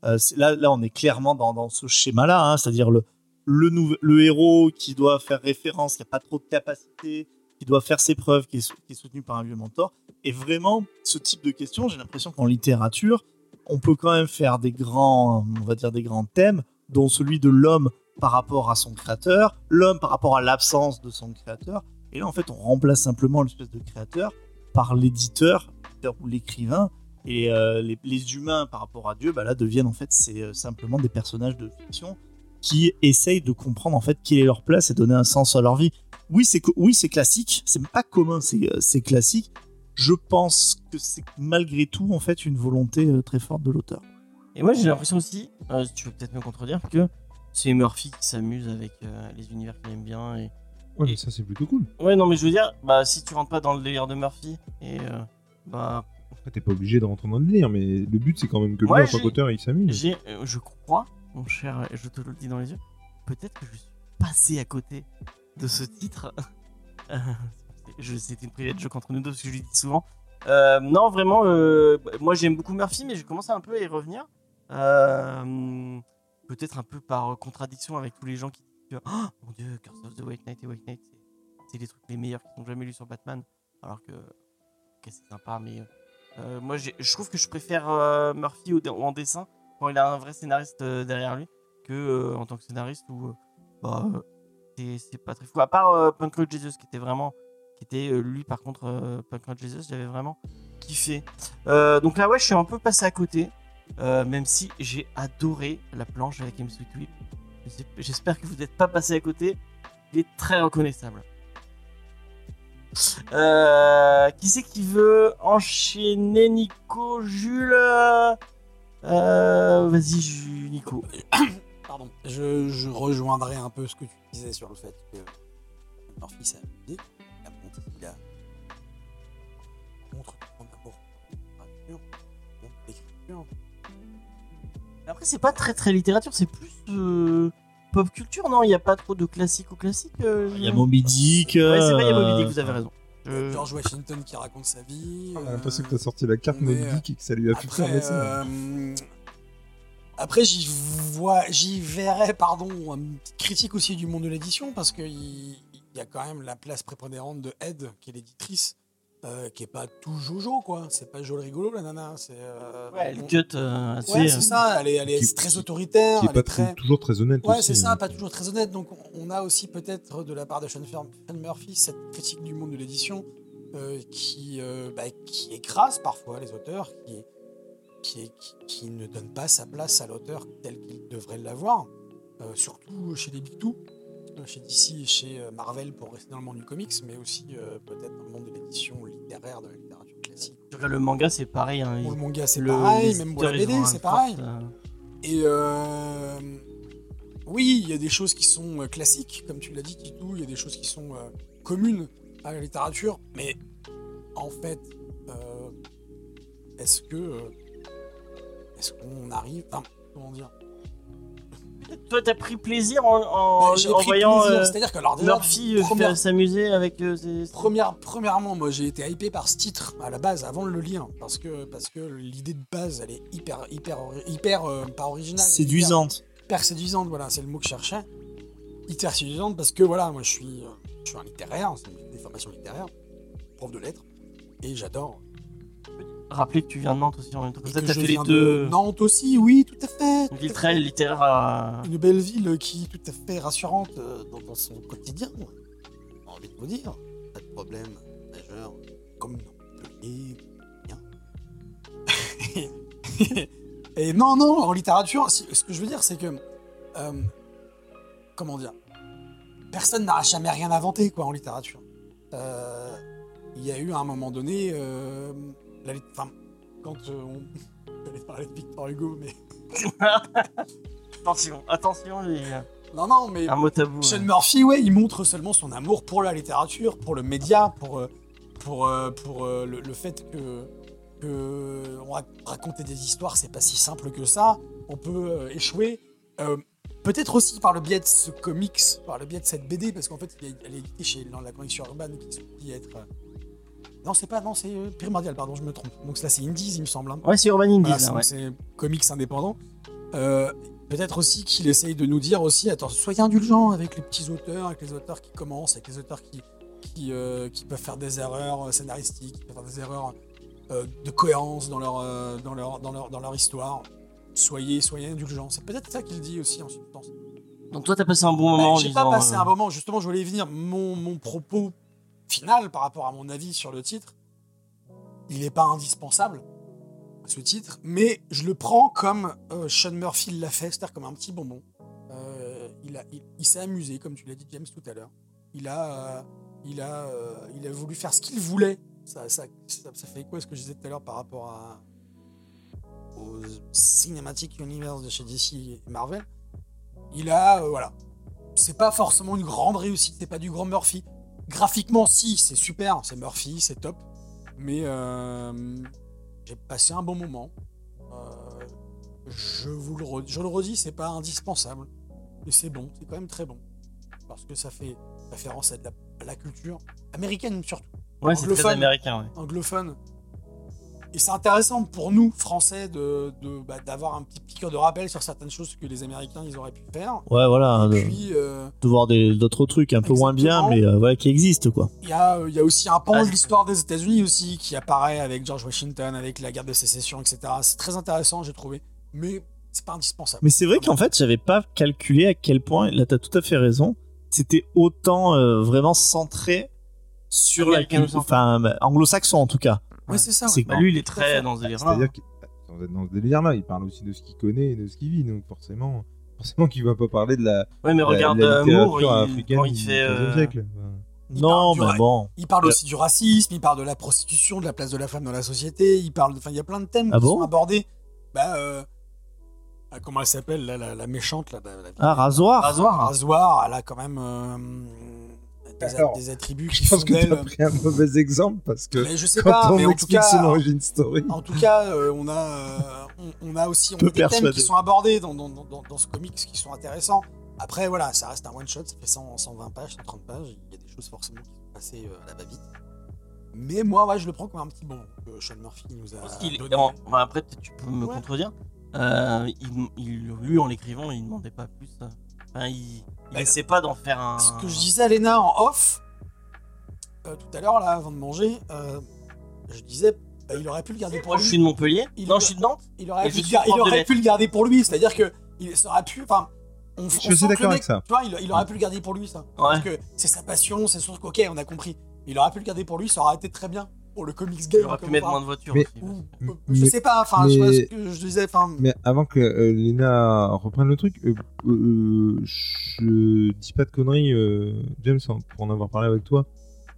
euh, là, là, on est clairement dans, dans ce schéma-là, hein, c'est-à-dire le, le, nouvel- le héros qui doit faire référence, qui a pas trop de capacité, qui doit faire ses preuves, qui est, sou- qui est soutenu par un vieux mentor. Et vraiment, ce type de questions, j'ai l'impression qu'en littérature, on peut quand même faire des grands, on va dire des grands thèmes, dont celui de l'homme par rapport à son créateur, l'homme par rapport à l'absence de son créateur, Et là, en fait, on remplace simplement l'espèce de créateur par l'éditeur ou l'écrivain. Et euh, les, humains, par rapport à Dieu, bah là, deviennent en fait c'est euh, simplement des personnages de fiction qui essayent de comprendre en fait quelle est leur place et donner un sens à leur vie. Oui, c'est oui, classique. C'est pas commun, c'est euh, c'est classique. Je pense que c'est malgré tout en fait une volonté très forte de l'auteur. Et moi j'ai l'impression aussi, tu peux peut-être me contredire, que c'est Murphy qui s'amuse avec euh, les univers qu'il aime bien. Et... Ouais, mais ça c'est plutôt cool. Ouais, non, mais je veux dire, bah si tu rentres pas dans le délire de Murphy, et euh, bah Après, T'es pas obligé de rentrer dans le délire, mais le but c'est quand même que lui, Ouais, en tant qu'auteur, il s'amuse. euh, je crois, mon cher, et je te le dis dans les yeux, peut-être que je suis passé à côté de ce titre. Euh, je- C'était une private joke entre nous deux parce que je lui dis souvent. Non, vraiment, moi j'aime beaucoup Murphy, mais j'ai commencé un peu à y revenir. Euh, Peut-être un peu par contradiction avec tous les gens qui disent Oh, mon dieu, Curse of the White Knight et White Knight, c'est- les trucs les meilleurs qu'ils ont jamais lus sur Batman. Alors que, ok, c'est sympa, mais euh, moi je trouve que je préfère euh, Murphy en dessin quand il a un vrai scénariste euh, derrière lui que euh, en tant que scénariste où euh, bah, euh, c'est- pas très fou. À part euh, Punk Rock Jesus qui était vraiment. qui était euh, lui par contre, euh, Punk Rock Jesus, j'avais vraiment kiffé. Euh, donc là, ouais, je suis un peu passé à côté. Euh, même si j'ai adoré la planche avec. Sweet Whip. J'es- J'espère que vous n'êtes pas passé à côté. Il est très reconnaissable. Euh, qui c'est qui veut enchaîner? Nico, Jules Euh, Vas-y, Ju- Nico. Pardon. Je, rejoindrai un peu ce que tu disais sur le fait que Murphy s'est amusé. Il a. Après, c'est pas très très littérature, c'est plus euh, pop culture, non? Il n'y a pas trop de classiques ou classiques euh, Il y a Moby Dick. Ouais, c'est vrai, il y a euh, Moby Dick, vous avez raison. Je- George Washington qui raconte sa vie. On a euh, l'impression que t'as sorti la carte mais, Moby Dick et que ça lui a fait Après, faire ça. euh, après j'y vois, j'y verrais, pardon, une petite critique aussi du monde de l'édition parce qu'il il y a quand même la place prépondérante de Ed, qui est l'éditrice, euh, qui est pas tout jojo quoi. C'est pas joli rigolo la nana. C'est. euh, Ouais, bon. cut euh. Ouais, euh, c'est ça. Elle est, elle est Qui- très autoritaire. Qui est elle pas est très. très- toujours très honnête Ouais, aussi, c'est ça, hein. pas toujours très honnête. Donc, on- a aussi peut-être de la part de Sean, Murphy cette critique du monde de l'édition euh, qui, euh, bah, qui écrase parfois les auteurs, qui, qui, est- qui, qui ne donne pas sa place à l'auteur tel qu'il devrait l'avoir, euh, surtout chez les Big Two, chez DC et chez euh, Marvel pour rester dans le monde du comics, mais aussi euh, peut-être dans le monde de l'édition littéraire, de la littérature classique. le manga, c'est pareil. Hein, Pour le manga, c'est le- pareil, même pour la BD, c'est pareil. euh, Et euh, oui, il y a des choses qui sont classiques, comme tu l'as dit, Titou, il y a des choses qui sont communes à la littérature, mais en fait, est-ce que. est-ce qu'on arrive. Enfin, comment dire Toi, t'as pris plaisir en, en, Bah, J'ai en pris voyant plaisir, euh, c'est-à-dire que alors déjà, Murphy euh, première- faire s'amuser avec euh, ses... Première, premièrement, moi j'ai été hypé par ce titre à la base avant de le lire parce que, parce que l'idée de base elle est hyper, hyper, hyper euh, pas originale. Séduisante. Hyper, hyper séduisante, voilà, c'est le mot que je cherchais. Hyper séduisante parce que voilà, moi je suis, euh, je suis un littéraire, c'est des formations littéraires, prof de lettres, et j'adore. Rappeler que tu viens de Nantes aussi en même temps. T'as fait les deux. de Nantes aussi, oui, tout à fait. Une ville très littéraire à. Une belle ville qui est tout à fait rassurante euh, dans, dans son quotidien. J'ai envie de vous dire, pas de problème majeur comme Montpellier, bien. Et non, non, en littérature, ce que je veux dire, c'est que. euh, comment dire Personne n'a jamais rien inventé, quoi, en littérature. Euh, Il y a eu à un moment donné. euh, la lit- enfin, quand euh, on. J'allais parler de Victor Hugo, mais. Attention, attention, les... Non, non, mais. un mot tabou. Sean ouais. Murphy, ouais, il montre seulement son amour pour la littérature, pour le média, pour, euh, pour, euh, pour le, le fait que, que on rac- raconter des histoires, c'est pas si simple que ça. On peut échouer. Euh, Peut-être aussi par le biais de ce comics, par le biais de cette BD, parce qu'en fait, elle est- éditée dans la collection urbaine qui se dit être. Non, c'est pas, non, c'est euh, Primordial, pardon, je me trompe. Donc là, c'est Indies, il me semble. hein. Ouais, c'est Urban Indies, Voilà, c'est- ouais. c'est comics indépendants. Euh, Peut-être aussi qu'il essaye de nous dire aussi, attends, soyez indulgents avec les petits auteurs, avec les auteurs qui commencent, avec les auteurs qui, qui, euh, qui peuvent faire des erreurs scénaristiques, qui peuvent faire des erreurs de cohérence dans leur, dans, leur, dans, leur, dans leur histoire. Soyez, soyez indulgents. C'est peut-être ça qu'il dit aussi en substance. Donc toi, t'as passé un bon Bah, moment. en J'ai pas passé un moment, justement, je voulais y venir. Mon, mon propos final par rapport à mon avis sur le titre. Il n'est pas indispensable, ce titre, mais je le prends comme euh, Sean Murphy l'a fait, c'est-à-dire comme un petit bonbon. Euh, il il- s'est amusé, comme tu l'as dit, James, tout à l'heure. Il a, euh, il, il a voulu faire ce qu'il voulait. Ça, fait quoi ce que je disais tout à l'heure par rapport à, aux Cinematic Universe de chez DC et Marvel? Il a, voilà. C'est pas forcément une grande réussite, c'est pas du grand Murphy. Graphiquement, si, c'est super, c'est Murphy, c'est top. Mais euh, j'ai passé un bon moment. Euh, je vous le, re- je le redis, c'est pas indispensable. Mais c'est bon, c'est quand même très bon. Parce que ça fait référence à de la, à la culture américaine surtout, Ouais, c'est très Anglophone. américain, ouais. anglophone. Et c'est intéressant pour nous, Français, de, de- bah, d'avoir un petit piqueur de rappel sur certaines choses que les Américains ils auraient pu faire. Ouais, voilà, de, puis, euh, de voir d'autres trucs un peu moins bien, mais euh, voilà, qui existent, quoi. Il y, a, il y a aussi un pan Ah, de l'histoire des États-Unis aussi qui apparaît avec George Washington, avec la guerre de sécession, etc. C'est très intéressant, j'ai trouvé. Mais c'est pas indispensable. Mais c'est vrai qu'en fait, j'avais pas calculé à quel point, là, t'as tout à fait raison, c'était autant euh, vraiment centré sur la culture, enfin, anglo-saxon en tout cas. Ouais, c'est ça. Bah, lui, il est très dans ce délire-là. C'est-à-dire que sans être dans ce délire-là, il parle aussi de ce qu'il connaît et de ce qu'il vit, donc forcément, forcément qu'il va pas parler de la, Ouais, mais regarde la euh, il- quand il fait. 15e euh, siècle. Enfin, Il non, mais ra- bon. Il parle aussi du racisme, il parle de la prostitution, de la place de la femme dans la société, il parle, de- enfin, il y a plein de thèmes Ah qui bon sont abordés. Bah, euh, ah, comment elle s'appelle, là, la, la méchante, là, la- la- Ah, rasoir. Rasoir. Rasoir, elle a quand même euh, des, Alors, des attributs qui Je pense font que d'elle. t'as pris un mauvais exemple parce que Mais je sais quand pas, on mais en tout explique cas, son origin story, En tout cas, euh, on, a, euh, on, on a aussi on a des thèmes persuadé. qui sont abordés dans, dans, dans, dans ce comics qui sont intéressants. Après, voilà, ça reste un one-shot, ça fait 100, 120 pages, 130 pages. Il y a des choses forcément qui sont passées euh, à la va-vite. Mais moi, ouais, je le prends comme un petit bon que Sean Murphy nous a qu'il- donné. en- bah, après, peut-être tu peux me Ouais. contredire. Euh, il, il- lui, en l'écrivant, il demandait pas plus. Euh. Enfin, il, il Bah, essaie pas d'en faire un. Ce que je disais à Léna en off, euh, tout à l'heure, là, avant de manger, euh, je disais, bah, il aurait pu le garder pour Moi, je lui. suis de Montpellier. Il- non, je suis de Nantes. il aurait, Et pu, je le suis gar- il prof de aurait lettres. pu le garder pour lui, c'est-à-dire que il ça aurait pu, enfin, on, suis sent le d'accord mec, avec ça. Tu vois, il, il aurait pu le garder pour lui, ça. Ouais. Parce que c'est sa passion, c'est son ok, on a compris. Il aurait pu le garder pour lui, ça aurait été très bien pour le comics game. Il aurait pu comme mettre moins de voitures Mais- aussi. Mais- je sais pas, enfin, je sais pas mais- ce que je disais, Mais avant que euh, Lena reprenne le truc, euh, euh, je dis pas de conneries, euh, James, hein, pour en avoir parlé avec toi,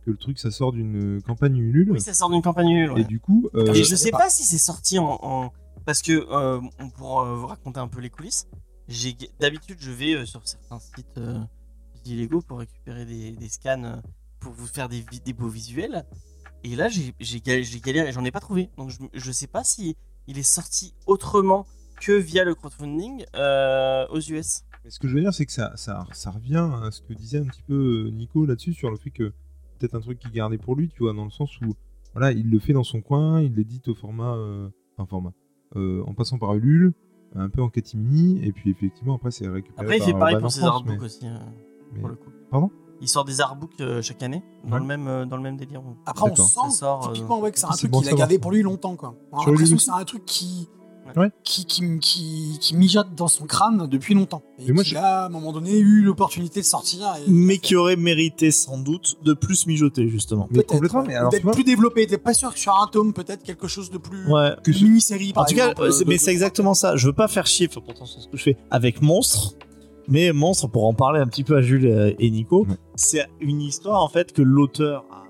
que le truc ça sort d'une campagne Ulule. Oui, ça sort d'une campagne nulle. ouais. Et du coup, euh, Ah, Et je je sais sais pas. pas si c'est sorti en, en- parce que euh, on- pour euh, vous raconter un peu les coulisses, j'ai d'habitude je vais euh, sur certains sites euh, illégaux pour récupérer des, des scans euh, pour vous faire des beaux visuels. Et là j'ai j'ai ga- j'ai galéré, j'en ai pas trouvé. Donc je, je sais pas si il est sorti autrement que via le crowdfunding euh, aux US. mais ce que je veux dire, c'est que ça, ça, ça revient à ce que disait un petit peu euh, Nico là-dessus, sur le fait que peut-être un truc qu'il gardait pour lui, tu vois, dans le sens où voilà, il le fait dans son coin, il l'édite au format, euh, enfin format, euh, en passant par Ulule, un peu en catimini, et puis effectivement après c'est récupéré Après il par fait pareil pour France, artbooks mais- aussi euh, mais- pour le coup. Pardon? Il sort des artbooks euh, chaque année dans Ouais. le même euh, dans le même délire. après on sent sort, euh, typiquement ouais, que c'est un truc bon qu'il a gardé pour lui longtemps, quoi. On a Sur l'impression que c'est un truc qui, Ouais. qui, qui, qui, qui mijote dans son crâne depuis longtemps. Et Mais moi, qu'il je- a, à un moment donné, eu l'opportunité de sortir. Et Mais qui aurait mérité sans doute de plus mijoter, justement. Mais Peut-être, d'être plus développé. T'es pas sûr que sur un tome, peut-être quelque chose de plus. Ouais. que Une ce- mini-série, par En tout cas, exemple, mais c'est exactement ça. Je veux pas faire enfin, pourtant c'est ce que je fais avec Monstre. Mais Monstre, pour en parler un petit peu à Jules euh, et Nico, Ouais. c'est une histoire en fait que l'auteur a,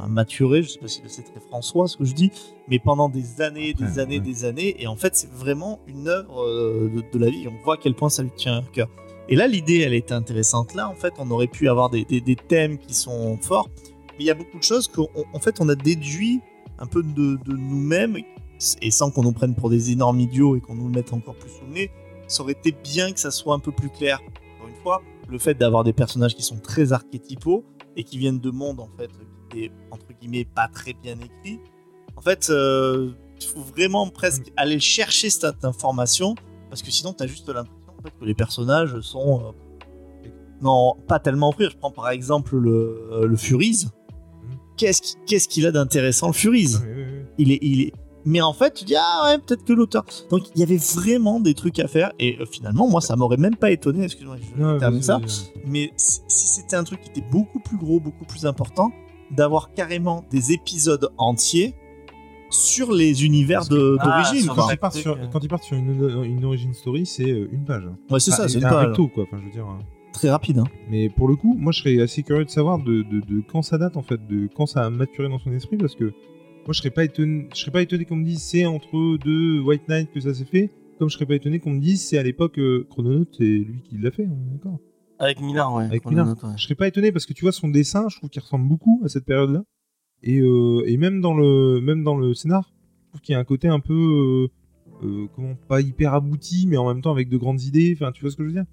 a- a maturé. Je sais pas si c'est très François ce que je dis, mais pendant des années, des Ouais, années, ouais. des années. Et en fait, c'est vraiment une œuvre euh, de, de la vie. On voit à quel point ça lui tient à cœur. Et là, l'idée, elle était intéressante. Là, en fait, on aurait pu avoir des, des- des thèmes qui sont forts. Mais il y a beaucoup de choses qu'en en fait, on a déduit un peu de, de nous-mêmes et sans qu'on nous prenne pour des énormes idiots et qu'on nous le mette encore plus sous le nez, ça aurait été bien que ça soit un peu plus clair. Encore une fois, le fait d'avoir des personnages qui sont très archétypaux et qui viennent de mondes en fait qui est entre guillemets pas très bien écrit. En fait, euh, il faut vraiment presque aller chercher cette information parce que sinon tu as juste l'impression en fait, que les personnages sont euh, non pas tellement pris. Je prends par exemple le, euh, le Furies. Qu'est-ce qui- qu'est-ce qu'il a d'intéressant le Furies oui. il est, il est... Mais en fait, tu dis, ah ouais, peut-être que l'auteur. Donc, il y avait vraiment des trucs à faire. Et euh, finalement, moi, ça m'aurait même pas étonné. Excuse-moi, je Non, termine ça. Mais si si c'était un truc qui était beaucoup plus gros, beaucoup plus important, d'avoir carrément des épisodes entiers sur les univers de- Ah, d'origine. Quand ils partent sur, quand ils partent sur une, une origin story, c'est euh, une page. Ouais, c'est ça, c'est une un page. recto, quoi. Enfin, je veux dire. euh. Très rapide. hein. Mais pour le coup, moi, je serais assez curieux de savoir de, de- de quand ça date, en fait, de quand ça a maturé dans son esprit, parce que moi, je serais pas étonné, je serais pas étonné qu'on me dise c'est entre deux White Knight que ça s'est fait, comme je serais pas étonné qu'on me dise c'est à l'époque euh, Chrononaut, c'est lui qui l'a fait, hein, d'accord. Avec Millard, ouais. Avec Millard. ouais. Je serais pas étonné parce que tu vois son dessin, je trouve qu'il ressemble beaucoup à cette période-là, et, euh, et même dans le même dans le scénar, je trouve qu'il y a un côté un peu euh, euh, comment pas hyper abouti, mais en même temps avec de grandes idées. Enfin, tu vois ce que je veux dire?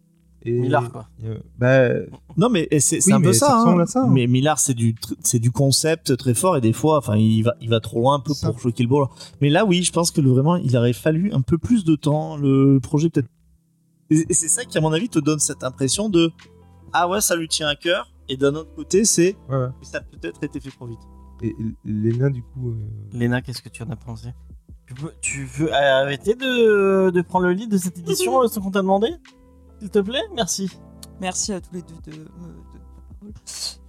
Et, Millard, quoi. euh, bah, Non, mais c'est Oui, un peu ça. ça hein. ça, hein. Mais Millard, c'est du, du concept très fort et des fois, enfin, il va, il va trop loin un peu pour choquer le ball. Mais là, oui, je pense que le- vraiment, il aurait fallu un peu plus de temps. Le projet peut-être. Et, c'est ça qui, à mon avis, te donne cette impression de ah ouais, ça lui tient à cœur. Et d'un autre côté, c'est ouais, ouais. ça a peut-être été fait trop vite. Et Lena, du coup. euh, Léna, qu'est-ce que tu en as pensé? Tu veux, tu veux arrêter de, de prendre le lead de cette édition euh, sans qu'on t'a demandé? S'il te plaît Merci. Merci à tous les deux de la parole.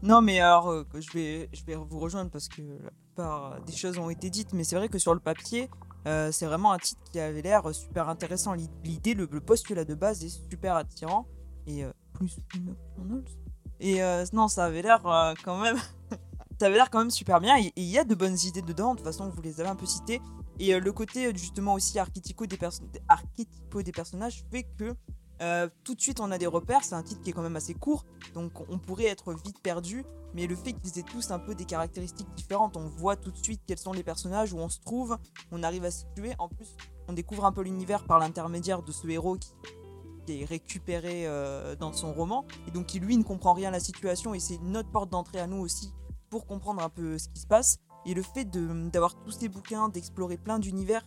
Non, mais alors, euh, je, vais, je vais vous rejoindre parce que la plupart des choses ont été dites, mais c'est vrai que sur le papier, euh, c'est vraiment un titre qui avait l'air super intéressant. L'i- L'idée, le, postulat de base est super attirant et euh, plus. Et euh, non, ça avait l'air quand même. ça avait l'air quand même super bien et il y a de bonnes idées dedans. De toute façon, vous les avez un peu citées. Et le côté justement aussi archétypaux des, perso- archétypaux des personnages fait que euh, tout de suite on a des repères. C'est un titre qui est quand même assez court, donc on pourrait être vite perdu. Mais le fait qu'ils aient tous un peu des caractéristiques différentes, on voit tout de suite quels sont les personnages, où on se trouve, on arrive à se situer. En plus, on découvre un peu l'univers par l'intermédiaire de ce héros qui, est récupéré euh, dans son roman, et donc qui lui ne comprend rien à la situation, et c'est notre porte d'entrée à nous aussi pour comprendre un peu ce qui se passe. Et le fait d'avoir tous ces bouquins, d'explorer plein d'univers,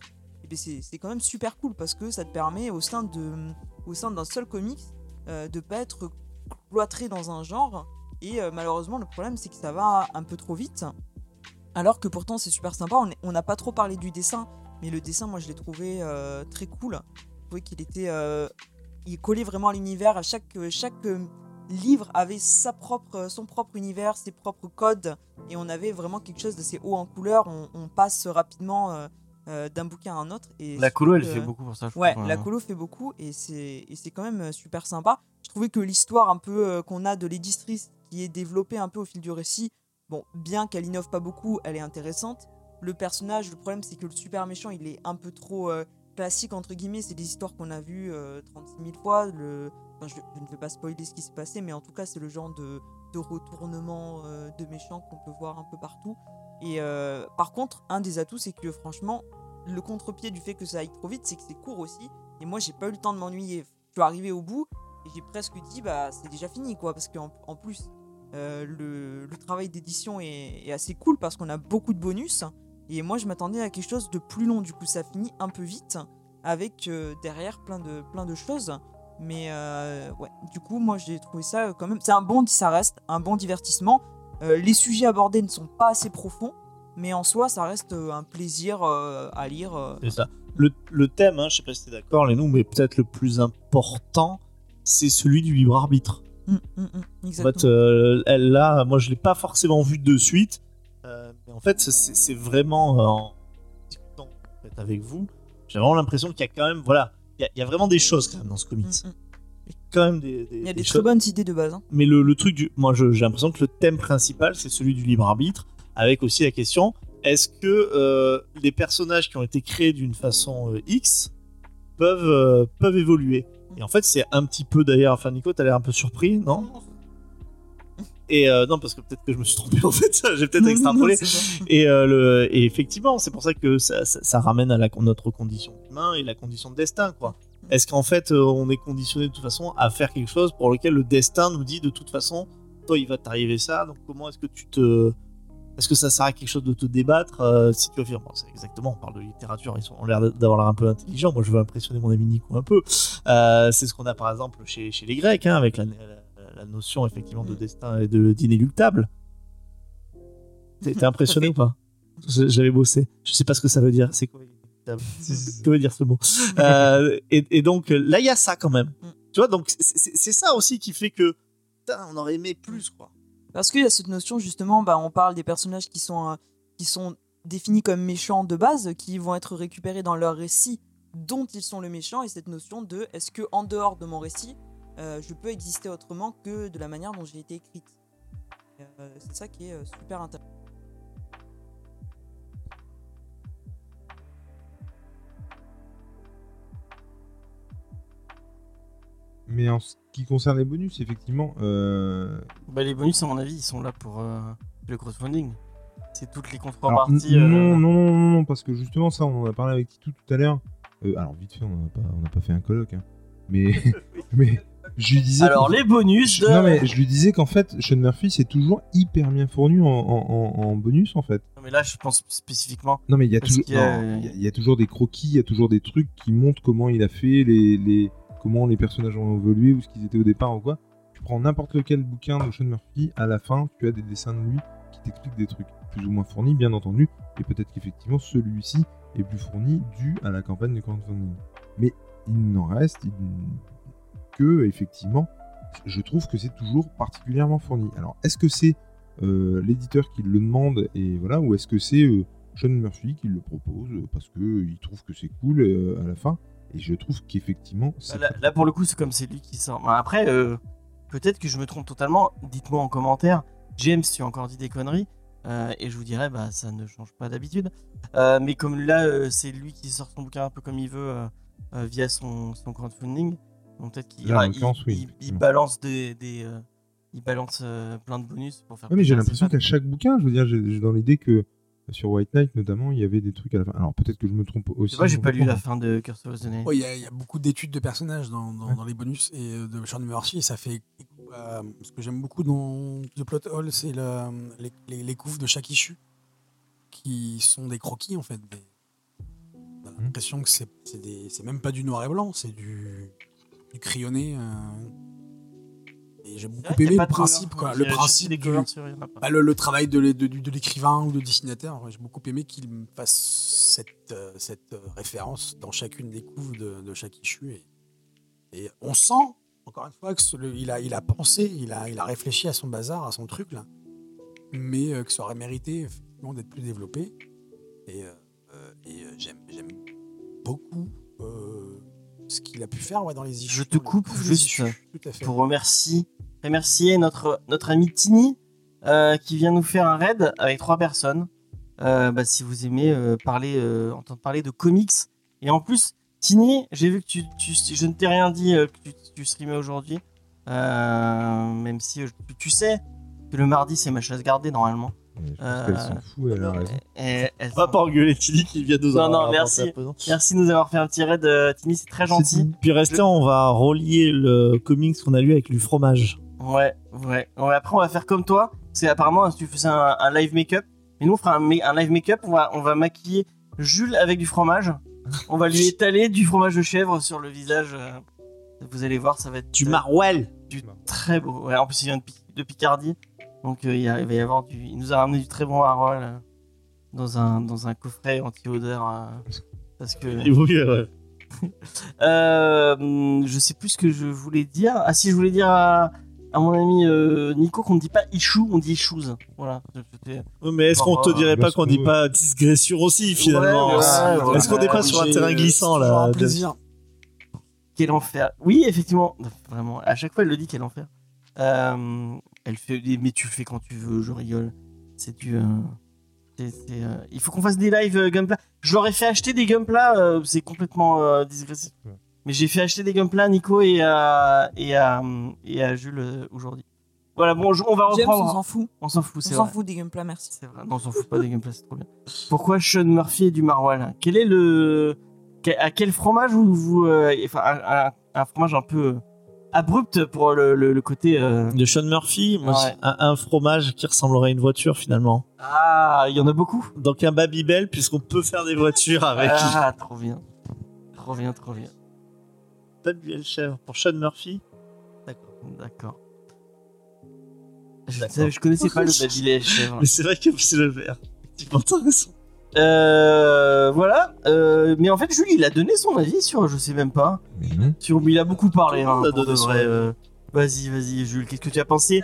c'est quand même super cool parce que ça te permet au sein d'un seul comics euh, de pas être cloîtré dans un genre. Et euh, malheureusement, le problème c'est que ça va un peu trop vite. Alors que pourtant c'est super sympa. On n'a pas trop parlé du dessin, mais le dessin, moi je l'ai trouvé euh, très cool. Je trouvais qu'il était il collait vraiment à l'univers. À chaque chaque livre avait sa propre son propre univers, ses propres codes, et on avait vraiment quelque chose d'assez haut en couleur. On passe rapidement euh, d'un bouquin à un autre. Et La colo, elle fait beaucoup pour ça. je Ouais, la hein. colo fait beaucoup et c'est et c'est quand même euh, super sympa. Je trouvais que l'histoire un peu euh, qu'on a de l'éditrice qui est développée un peu au fil du récit, bon, bien qu'elle innove pas beaucoup, elle est intéressante. Le personnage, le problème c'est que le super méchant, il est un peu trop classique entre guillemets. C'est des histoires qu'on a vues euh, 36 000 fois. Le, enfin, je, je ne vais pas spoiler ce qui s'est passé, mais en tout cas c'est le genre de, de retournement euh, de méchants qu'on peut voir un peu partout. Et euh, par contre, un des atouts, c'est que franchement, le contre-pied du fait que ça aille trop vite, c'est que c'est court aussi. Et moi, j'ai pas eu le temps de m'ennuyer. Je suis arrivé au bout et j'ai presque dit, bah, c'est déjà fini, quoi. Parce qu'en en plus, euh, le, travail d'édition est, assez cool parce qu'on a beaucoup de bonus. Et moi, je m'attendais à quelque chose de plus long. Du coup, ça finit un peu vite avec euh, derrière plein de, plein de choses. Mais ouais, du coup, moi, j'ai trouvé ça quand même. C'est un bon, ça reste un bon divertissement. Euh, les sujets abordés ne sont pas assez profonds, mais en soi, ça reste euh, un plaisir euh, à lire. euh. C'est ça. Le, le thème, hein, je sais pas si t'es d'accord, les nous, mais peut-être le plus important, c'est celui du libre arbitre. Mm, mm, mm, En exactement. fait, euh, elle là, moi je l'ai pas forcément vu de suite. Euh, mais en fait, c'est c'est vraiment euh, en discutant en fait, avec vous, j'ai vraiment l'impression qu'il y a quand même, voilà, il y, a- il y a vraiment des choses quand même dans ce comics. Mm, mm. Il y a quand même des, des- Il y a des des choses. très bonnes idées de base. hein. Mais le, le truc du, moi j'ai l'impression que le thème principal c'est celui du libre arbitre, avec aussi la question est-ce que euh, les personnages qui ont été créés d'une façon euh, X peuvent euh, peuvent évoluer? Et en fait c'est un petit peu d'ailleurs, enfin Nico t'as l'air un peu surpris, non? Et euh, non parce que peut-être que je me suis trompé en fait, j'ai peut-être extrapolé. Et, euh, le, et effectivement, c'est pour ça que ça, ça- ça ramène à la, notre condition humaine et la condition de destin, quoi. Est-ce qu'en fait, euh, on est conditionné de toute façon à faire quelque chose pour lequel le destin nous dit de toute façon, toi, il va t'arriver ça, donc comment est-ce que tu te. Est-ce que ça sert à quelque chose de te débattre euh, si tu veux faire bon, c'est exactement, on parle de littérature, ils ont l'air d'avoir l'air un peu intelligents. Moi, je veux impressionner mon ami Nico un peu. Euh, c'est ce qu'on a par exemple chez, chez les Grecs, hein, avec la, la- la notion effectivement de Mm. destin et de d'inéluctable. T'es impressionné ou pas? J'avais bossé. Je sais pas ce que ça veut dire. C'est quoi? Que veut dire ce mot Euh, et, et donc là, il y a ça quand même. Mm. Tu vois, donc c'est- ça aussi qui fait que putain, on aurait aimé plus, quoi. Parce qu'il y a cette notion, justement, bah, on parle des personnages qui sont, euh, qui sont définis comme méchants de base, qui vont être récupérés dans leur récit dont ils sont le méchant, et cette notion de est-ce que en dehors de mon récit, euh, je peux exister autrement que de la manière dont j'ai été écrite. Euh, c'est ça qui est euh, super intéressant. Mais en ce qui concerne les bonus, effectivement, euh, Bah, les bonus, à mon avis, ils sont là pour euh, le crowdfunding. C'est toutes les contreparties. euh, non, non, non, non, non, parce que justement, ça, on en a parlé avec Titou tout à l'heure. Euh, alors, vite fait, on n'a pas, pas fait un colloque, hein. mais, mais je lui disais. Alors, les bonus de. Non, mais je lui disais qu'en fait, Sean Murphy, c'est toujours hyper bien fourni en, en- en- en bonus, en fait. Non, mais là, je pense spécifiquement. Non, mais il y a y il y a- il y a toujours des croquis, il y a toujours des trucs qui montrent comment il a fait, les, les, comment les personnages ont évolué ou ce qu'ils étaient au départ ou quoi. Tu prends n'importe lequel bouquin de Sean Murphy, à la fin, tu as des dessins de lui qui t'expliquent des trucs plus ou moins fournis, bien entendu, et peut-être qu'effectivement celui-ci est plus fourni dû à la campagne de crowdfunding. Mais il n'en reste que, effectivement, je trouve que c'est toujours particulièrement fourni. Alors, est-ce que c'est euh, l'éditeur qui le demande et voilà, ou est-ce que c'est euh, Sean Murphy qui le propose parce que il trouve que c'est cool euh, à la fin? Et je trouve qu'effectivement, Là, là, pour le coup, c'est comme c'est lui qui sort. Après, euh, peut-être que je me trompe totalement. Dites-moi en commentaire. James, tu as encore dit des conneries. euh, et je vous dirais, bah, ça ne change pas d'habitude. Euh, mais comme là, c'est lui qui sort son bouquin un peu comme il veut via son, son crowdfunding. Donc peut-être qu'il ah, oui, balance des, des, il balance plein de bonus pour faire. Ouais, mais j'ai l'impression qu'à chaque bouquin, je veux dire, j'ai dans l'idée que sur White Knight notamment, il y avait des trucs à la fin. Alors peut-être que je me trompe aussi. C'est vrai, j'ai pas lu la fin de Curse of the Night. Ouais, Il y, a- il y a beaucoup d'études de personnages dans, dans- Ouais. dans les bonus et euh, de Sean Murphy. Et ça fait. euh, ce que j'aime beaucoup dans The Plot Hole, c'est le- les, les, les couves de chaque issue qui sont des croquis en fait. des- On a l'impression que c'est c'est des- c'est même pas du noir et blanc, c'est du, du crayonné. euh. Et j'ai beaucoup aimé le principe, quoi, le principe des du, sur- bah, le, le travail de, de- de l'écrivain ou de dessinateur, j'ai beaucoup aimé qu'il me fasse cette, euh, cette euh, référence dans chacune des couves de, de chaque issue. Et, et on sent, encore une fois, qu'il a, il a pensé, il a, il a réfléchi à son bazar, à son truc, là, mais euh, que ça aurait mérité d'être plus développé. Et, euh, euh, et, euh, j'aime, j'aime beaucoup euh, ce qu'il a pu faire ouais, dans les issues. Je te coupe juste issues. Tout à fait. pour remercier, remercier notre, notre ami Tini euh, qui vient nous faire un raid avec trois personnes. Euh, bah, si vous aimez euh, parler, euh, entendre parler de comics. Et en plus, Tini, j'ai vu que tu, tu- je ne t'ai rien dit euh, que tu, tu streamais aujourd'hui. Euh, même si euh, tu, sais que le mardi c'est ma chasse gardée normalement. Ouais, Je pense Euh, qu'elle s'en fout, elle a raison. Et, va pas engueuler Tilly qui vient nous Non, non, merci. Merci de nous avoir fait un petit raid, Tini, c'est très gentil. Puis restant, on va relier le comics qu'on a lu avec du fromage. Ouais, ouais. Ouais, Après, on va faire comme toi. C'est apparemment, si tu faisais un, un live make-up. Mais nous, on fera un, live make-up. On va, on va maquiller Jules avec du fromage. On va lui étaler du fromage de chèvre sur le visage. euh, Vous allez voir, ça va être Du euh, Marwell du très beau. Ouais, en plus, il vient de, Pi- de Picardie. Donc, euh, il, y a- il va y avoir du. Il nous a ramené du très bon Harol euh, dans, un, dans un coffret anti-odeur. euh, parce que. Il vaut mieux, ouais. Je sais plus ce que je voulais dire. Ah si, je voulais dire à, à mon ami euh, Nico qu'on ne dit pas Ichou, on dit Issues. Voilà. Ouais, Mais est-ce qu'on te dirait bah, pas qu'on dit pas digression aussi finalement Ouais, ouais, Est-ce ouais, qu'on n'est pas sur un terrain glissant là un de- plaisir. Quel enfer. Oui, effectivement. Vraiment. À chaque fois, elle le dit quel enfer. Euh, elle fait des mais tu le fais quand tu veux. Je rigole. C'est du. euh, euh, Il faut qu'on fasse des lives euh, Gunpla. Je leur ai fait acheter des Gunpla. euh, c'est complètement euh, digressif. Mais j'ai fait acheter des Gunpla à Nico et à, et à, et à Jules euh, aujourd'hui. Voilà, bon, on va James, reprendre. on s'en fout. On s'en fout, On c'est s'en vrai. fout des gameplays, merci. C'est vrai. Non, on s'en fout pas des gameplays, c'est trop bien. Pourquoi Sean Murphy et du Marwal Quel est le. À quel fromage vous. vous euh, Enfin, un, fromage un peu euh, abrupt pour le, le- le côté. euh, De Sean Murphy, moi, Ouais. c'est un, un fromage qui ressemblerait à une voiture finalement. Ah, il y en a beaucoup Donc un Babybel puisqu'on peut faire des voitures avec Ah, trop bien. Trop bien, trop bien. Babybel chèvre pour Sean Murphy. D'accord. Je, D'accord. je connaissais pas le babilet chèvre. Mais c'est vrai que c'est le vert. T'as raison. Euh, voilà. Euh, mais en fait, Julie, il a donné son avis sur. Je sais même pas. Mais non. Sur, il a beaucoup parlé. Hein, euh. Vas-y, vas-y, Jules, qu'est-ce que tu as pensé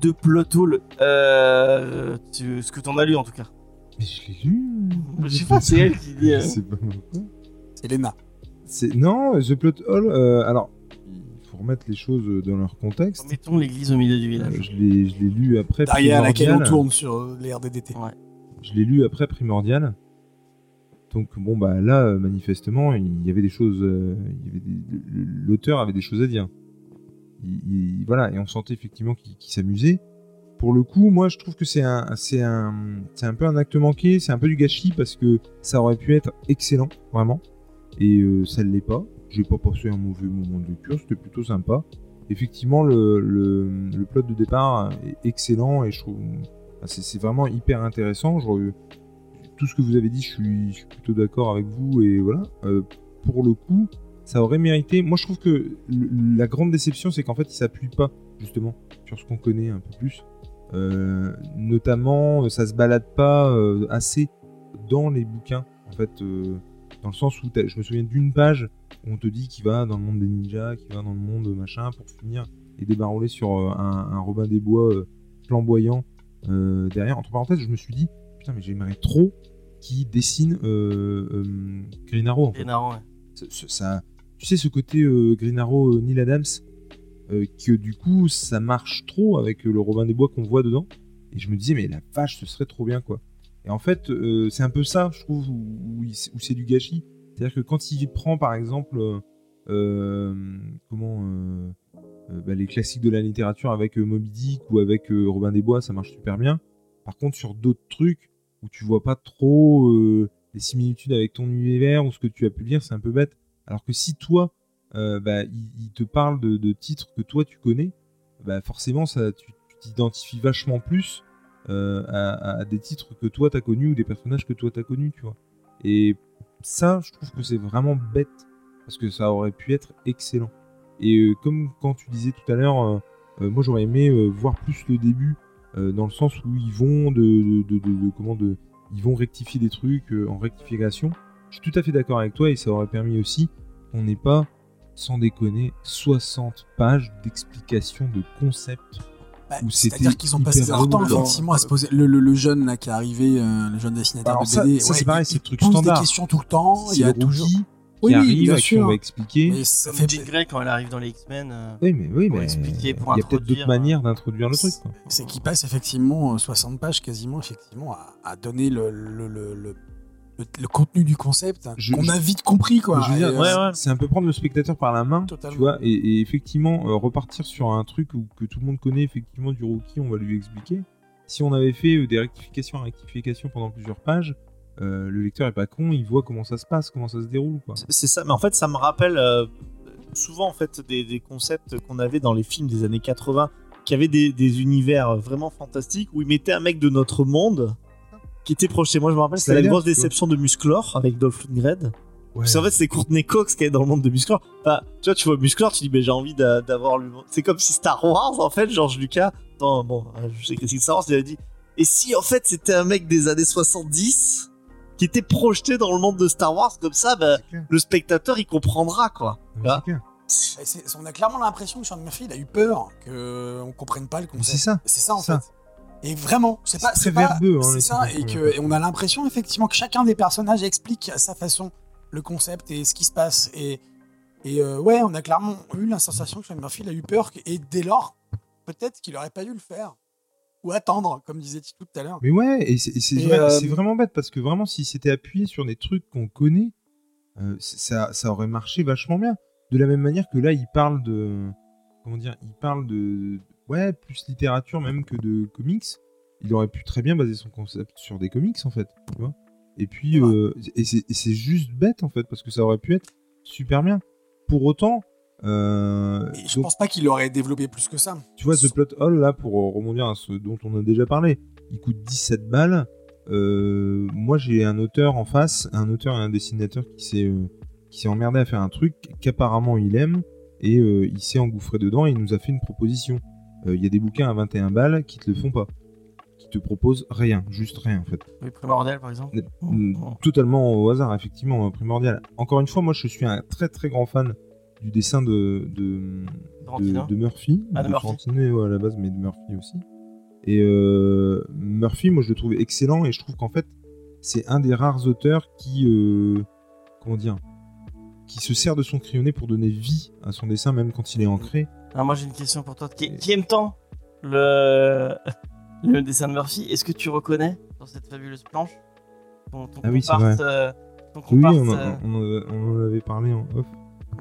de plot hole euh, tu- ce que t'en as lu en tout cas? Mais je l'ai lu. Je sais pas, c'est elle qui dit. euh, C'est pas moi. C'est Lena. C'est non, The Plot Hole. euh, alors, il faut remettre les choses dans leur contexte. Mettons l'église au milieu du Euh, village. je l'ai, je l'ai lu après. Derrière laquelle on Primordial. tourne sur euh, les RDDT. Je l'ai lu après Primordial. Donc bon bah là euh, manifestement il y avait des choses, euh, il y avait des- l'auteur avait des choses à dire. Il- il- voilà et on sentait effectivement qu'il, qu'il s'amusait. Pour le coup moi je trouve que c'est un, c'est un, c'est un peu un acte manqué, c'est un peu du gâchis parce que ça aurait pu être excellent vraiment et euh, ça ne l'est pas. J'ai pas passé un mauvais moment de lecture, c'était plutôt sympa. Effectivement le, le, le plot de départ est excellent et je trouve c'est, vraiment hyper intéressant. Tout ce que vous avez dit, je suis, plutôt d'accord avec vous. Et voilà. Euh, pour le coup, ça aurait mérité. Moi, je trouve que la grande déception, c'est qu'en fait, il s'appuie pas justement sur ce qu'on connaît un peu plus. Euh, notamment, ça se balade pas assez dans les bouquins. En fait, dans le sens où je me souviens d'une page où on te dit qu'il va dans le monde des ninjas, qu'il va dans le monde machin pour finir et débarrouler sur euh, un, un Robin des Bois euh, flamboyant euh, derrière. Entre parenthèses, je me suis dit, putain, mais j'aimerais trop qu'il dessine euh, euh, Green Arrow. En fait. Green Arrow, ouais. Ça- ça- ça- tu sais, ce côté euh, Green Arrow, euh, Neil Adams, euh, que du coup, ça marche trop avec euh, le Robin des Bois qu'on voit dedans. Et je me disais, mais la vache, ce serait trop bien, quoi. Et en fait, euh, c'est un peu ça, je trouve, où, c'est du gâchis. C'est-à-dire que quand il prend, par exemple, euh, euh, comment bah, les classiques de la littérature avec Moby Dick ou avec Robin des Bois, ça marche super bien. Par contre, sur d'autres trucs où tu vois pas trop les similitudes avec ton univers ou ce que tu as pu lire, c'est un peu bête. Alors que si toi, bah, il, te parle de, titres que toi tu connais, bah forcément, tu t'identifies vachement plus à, à des titres que toi t'as connus ou des personnages que toi t'as connus, tu vois. Et ça, je trouve que c'est vraiment bête parce que ça aurait pu être excellent. Et euh, comme quand tu disais tout à l'heure, euh, euh, moi j'aurais aimé euh, voir plus le début euh, dans le sens où ils vont de, de, comment de, ils vont rectifier des trucs euh, en rectification. Je suis tout à fait d'accord avec toi et ça aurait permis aussi qu'on n'ait pas, sans déconner, 60 pages d'explications de concepts. Bah, C'est-à-dire qu'ils ont passé leur temps effectivement à se poser. Le, le- le jeune là qui est arrivé, euh, le jeune dessinateur Alors de ça- BD, ça, c'est ouais, pareil, il- c'est le il truc pose standard. des questions tout le temps. Il C'est y a toujours. qui oui, arrive bien et qui on sûr. va expliquer. Mais ça Comme fait. Jean Grey quand elle arrive dans les X-Men. euh, Oui, mais oui, Pour mais expliquer, pour il y a peut-être d'autres manières d'introduire le truc. C'est qu'il passe effectivement euh, 60 pages quasiment effectivement à, à donner le, le, le, le- le- le contenu du concept Je- qu'on a vite compris quoi. Mais je veux dire, Et, euh, ouais, ouais. c'est un peu prendre le spectateur par la main, Totalement. tu vois, et, et effectivement euh, repartir sur un truc où, que tout le monde connaît effectivement du rookie, on va lui expliquer. Si on avait fait euh, des rectifications à rectifications pendant plusieurs pages, euh, le lecteur est pas con, il voit comment ça se passe, comment ça se déroule, quoi. C'est ça, mais en fait, ça me rappelle euh, souvent en fait des, des concepts qu'on avait dans les films des années 80, qui avaient des, des univers vraiment fantastiques où ils mettaient un mec de notre monde qui était projeté. Moi, je me rappelle, c'était la grosse déception de Musclor avec Dolph Lundgren. Ouais. Parce qu'en fait, c'est Courtney Cox qui est dans le monde de Musclor. Enfin, tu vois, tu vois Musclor, tu dis, mais j'ai envie d'a- d'avoir lui. C'est comme si Star Wars, en fait, George Lucas, dans, bon, euh, je sais que c'est Star Wars, il avait dit, et si en fait c'était un mec des années 70 qui était projeté dans le monde de Star Wars, comme ça, bah, le spectateur il comprendra quoi. Ouais, on a clairement l'impression que Sean Murphy il a eu peur qu'on comprenne pas le concept. C'est ça. C'est ça en Ça. fait. Et vraiment, c'est pas, C'est pas- verbeux, hein, ça, et, qu'on que, et on a l'impression effectivement que chacun des personnages explique à sa façon le concept et ce qui se passe. Et, et euh, ouais, on a clairement eu la sensation que Sean Murphy il a eu peur, et dès lors, peut-être qu'il aurait pas dû le faire. Ou attendre, comme disait Tito tout à l'heure. Mais ouais, et c'est vrai- euh, c'est vraiment bête parce que vraiment, s'il s'était appuyé sur des trucs qu'on connaît, euh, ça aurait marché vachement bien. De la même manière que là, il parle de. Comment dire Il parle de. Ouais, plus littérature même que de comics. Il aurait pu très bien baser son concept sur des comics en fait. Tu vois et puis, Ouais. euh, et c'est juste bête en fait parce que ça aurait pu être super bien. Pour autant. euh, Et je donc, pense pas qu'il aurait développé plus que ça. tu vois, The Plot Hole, là, pour euh, rebondir à ce dont on a déjà parlé, il coûte 17 balles. Euh, moi, j'ai un auteur en face, un auteur et un dessinateur qui s'est qui s'est emmerdé à faire un truc qu'apparemment il aime et il s'est engouffré dedans et il nous a fait une proposition. Euh, Il y a des bouquins à 21 balles qui te le font pas, qui te proposent rien, juste rien en fait. Oui, Primordial par exemple. Mm, Oh. Totalement au hasard, effectivement, euh, primordial. Encore une fois, moi je suis un très très grand fan du dessin de, de, de, Tarantino. de Murphy. Ah, de Murphy. Tarantino, ouais, à la base, mais de Murphy aussi. Et euh, Murphy, moi, je le trouve excellent et je trouve qu'en fait, c'est un des rares auteurs qui, euh, comment dire, qui se sert de son crayonné pour donner vie à son dessin, même quand il est ancré. Alors moi j'ai une question pour toi qui, qui aime tant le, le dessin de Murphy? Est-ce que tu reconnais dans cette fabuleuse planche ton, ton Ah oui, c'est comparte, vrai. euh, ton Oui, comparte, on, euh, on, en- on en avait parlé en off.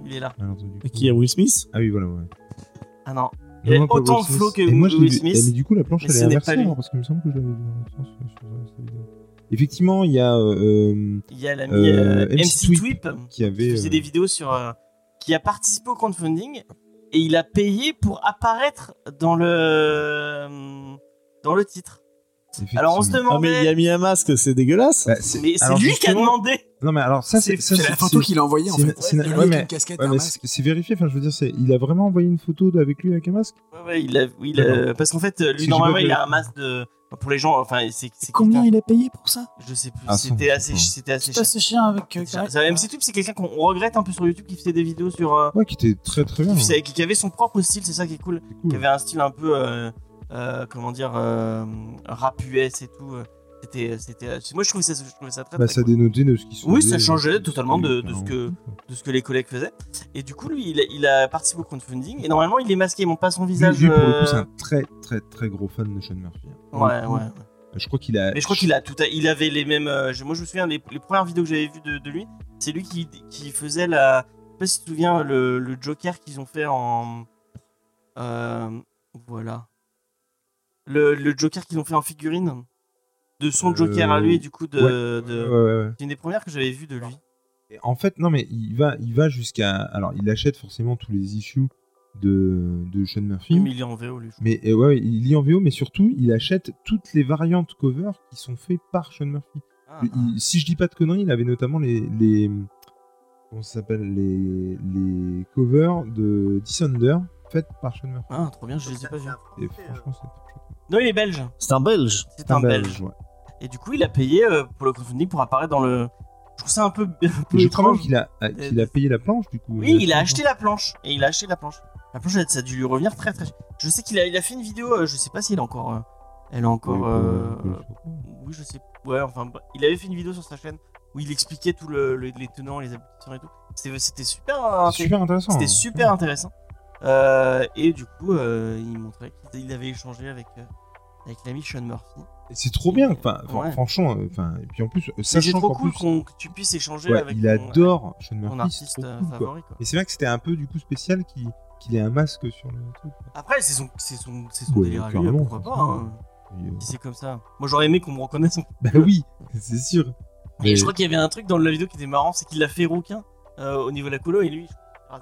il est là. Alors, du coup- Qui est Will Smith? Ah oui, voilà, ouais. Ah non. Il a pas autant Will de flow Smith. que Et moi, je l'ai Will vu- Smith. eh, mais du coup, la planche, mais elle est n'est inversée, pas lui. alors, parce qu'il me semble que je l'avais vu dans l'autre sens sur, sur sa vidéo. Effectivement, il y a euh, Il y a l'ami Euh, euh, MC MC Tweep, Tweep qui qui avait. faisait euh, des vidéos sur. euh, qui a participé au crowdfunding et il a payé pour apparaître dans le. dans le titre. Alors on se effectivement. Ah, mais il demandait. a mis un masque, c'est dégueulasse. Bah, c'est- mais c'est alors, lui qui a demandé. Non, mais alors, ça, C'est- c'est. ça, C'est la photo qu'il a envoyée en c'est- fait. c'est- ouais, mais- Ouais, un vérifié, enfin je veux dire, c'est- il a vraiment envoyé une photo avec lui avec un masque Ouais, ouais, il a, oui, il a- parce qu'en fait, lui normalement il a un masque de. Pour les gens, enfin, c'est. c'est Combien il a payé pour ça? Je sais plus. Ah, c'était assez, c'était assez C'est cher. assez chien avec. euh, Ça- ça- MC Tweep, c'est quelqu'un qu'on regrette un peu sur YouTube qui faisait des vidéos sur. euh, Ouais, qui était très très bien. qui, faisait- qui avait son propre style, c'est ça qui est cool. Cool. Qui avait un style un peu. euh, euh, comment dire. euh, rap US et tout. Euh, C'était. c'était moi je trouvais ça, je trouvais ça très, Bah, très ça cool. dénotait de ce qui Oui, ça changeait euh, totalement de- de ce que- de ce que les collègues faisaient. Et du coup, lui, il a, il a participé au crowdfunding. Et normalement, il est masqué, il montre pas son visage. lui, pour le euh, coup, c'est un très très très gros fan de Sean Murphy. hein. Ouais, ouais. Je crois qu'il a. Mais je crois qu'il a tout. Il avait les mêmes. euh, moi, je me souviens les, les premières vidéos que j'avais vues de, de lui. C'est lui qui, qui faisait la. Je sais pas si tu te souviens le, le Joker qu'ils ont fait en. euh, voilà. Le, le Joker qu'ils ont fait en figurine. De son Euh, Joker à lui, du coup, de. ouais, de- Ouais, ouais, ouais. C'est une des premières que j'avais vues de lui. Et En fait, non, mais il va, il va jusqu'à. Alors, il achète forcément tous les issues de, de Sean Murphy. Mais il est en VO, lui. Mais euh, ouais, il lit en VO, mais surtout, il achète toutes les variantes cover qui sont faites par Sean Murphy. Ah, Il- si je dis pas de conneries, il avait notamment les. les comment ça s'appelle les, les covers de Dissonder faites par Sean Murphy. ah, trop bien, je les ai pas vus. Et franchement, c'est top. Non, il est belge. C'est un belge. C'est un, belge. ouais. Et du coup, il a payé euh, pour le crowdfunding pour apparaître dans le. Je trouve ça un peu, un peu Et je crois qu'il a, euh, qu'il a payé la planche, du coup. Oui, il a acheté la planche. Et il a acheté la planche. La planche, ça a dû lui revenir très très cher. Je sais qu'il a, il a fait une vidéo, euh, je sais pas si elle est encore. euh, elle est encore. Oui, euh, je sais. Ouais, enfin, il avait fait une vidéo sur sa chaîne où il expliquait tout le, le- les tenants, les aboutissants et tout. C'était c'était super. euh, C'est super intéressant. C'était hein. super intéressant. Euh, et du coup, euh, il montrait qu'il avait échangé avec, euh, avec l'ami Sean Murphy. C'est trop bien. Enfin, Ouais. franchement, euh, enfin, et puis en plus, C'est sachant trop cool plus, que tu puisses échanger ouais, avec il ton- adore Sean Murphy. artiste euh, cool, quoi. favori. quoi. Et c'est vrai que c'était un peu du coup spécial qu'il ait un masque sur le truc. Après, c'est son, c'est son, c'est son Ouais, délire à lui, pourquoi pas. hein, euh, c'est comme ça. Moi, j'aurais aimé qu'on me reconnaisse. Bah oui, c'est sûr. Et Mais je crois qu'il y avait un truc dans la vidéo qui était marrant, c'est qu'il l'a fait rouquin euh, au niveau de la colo et lui.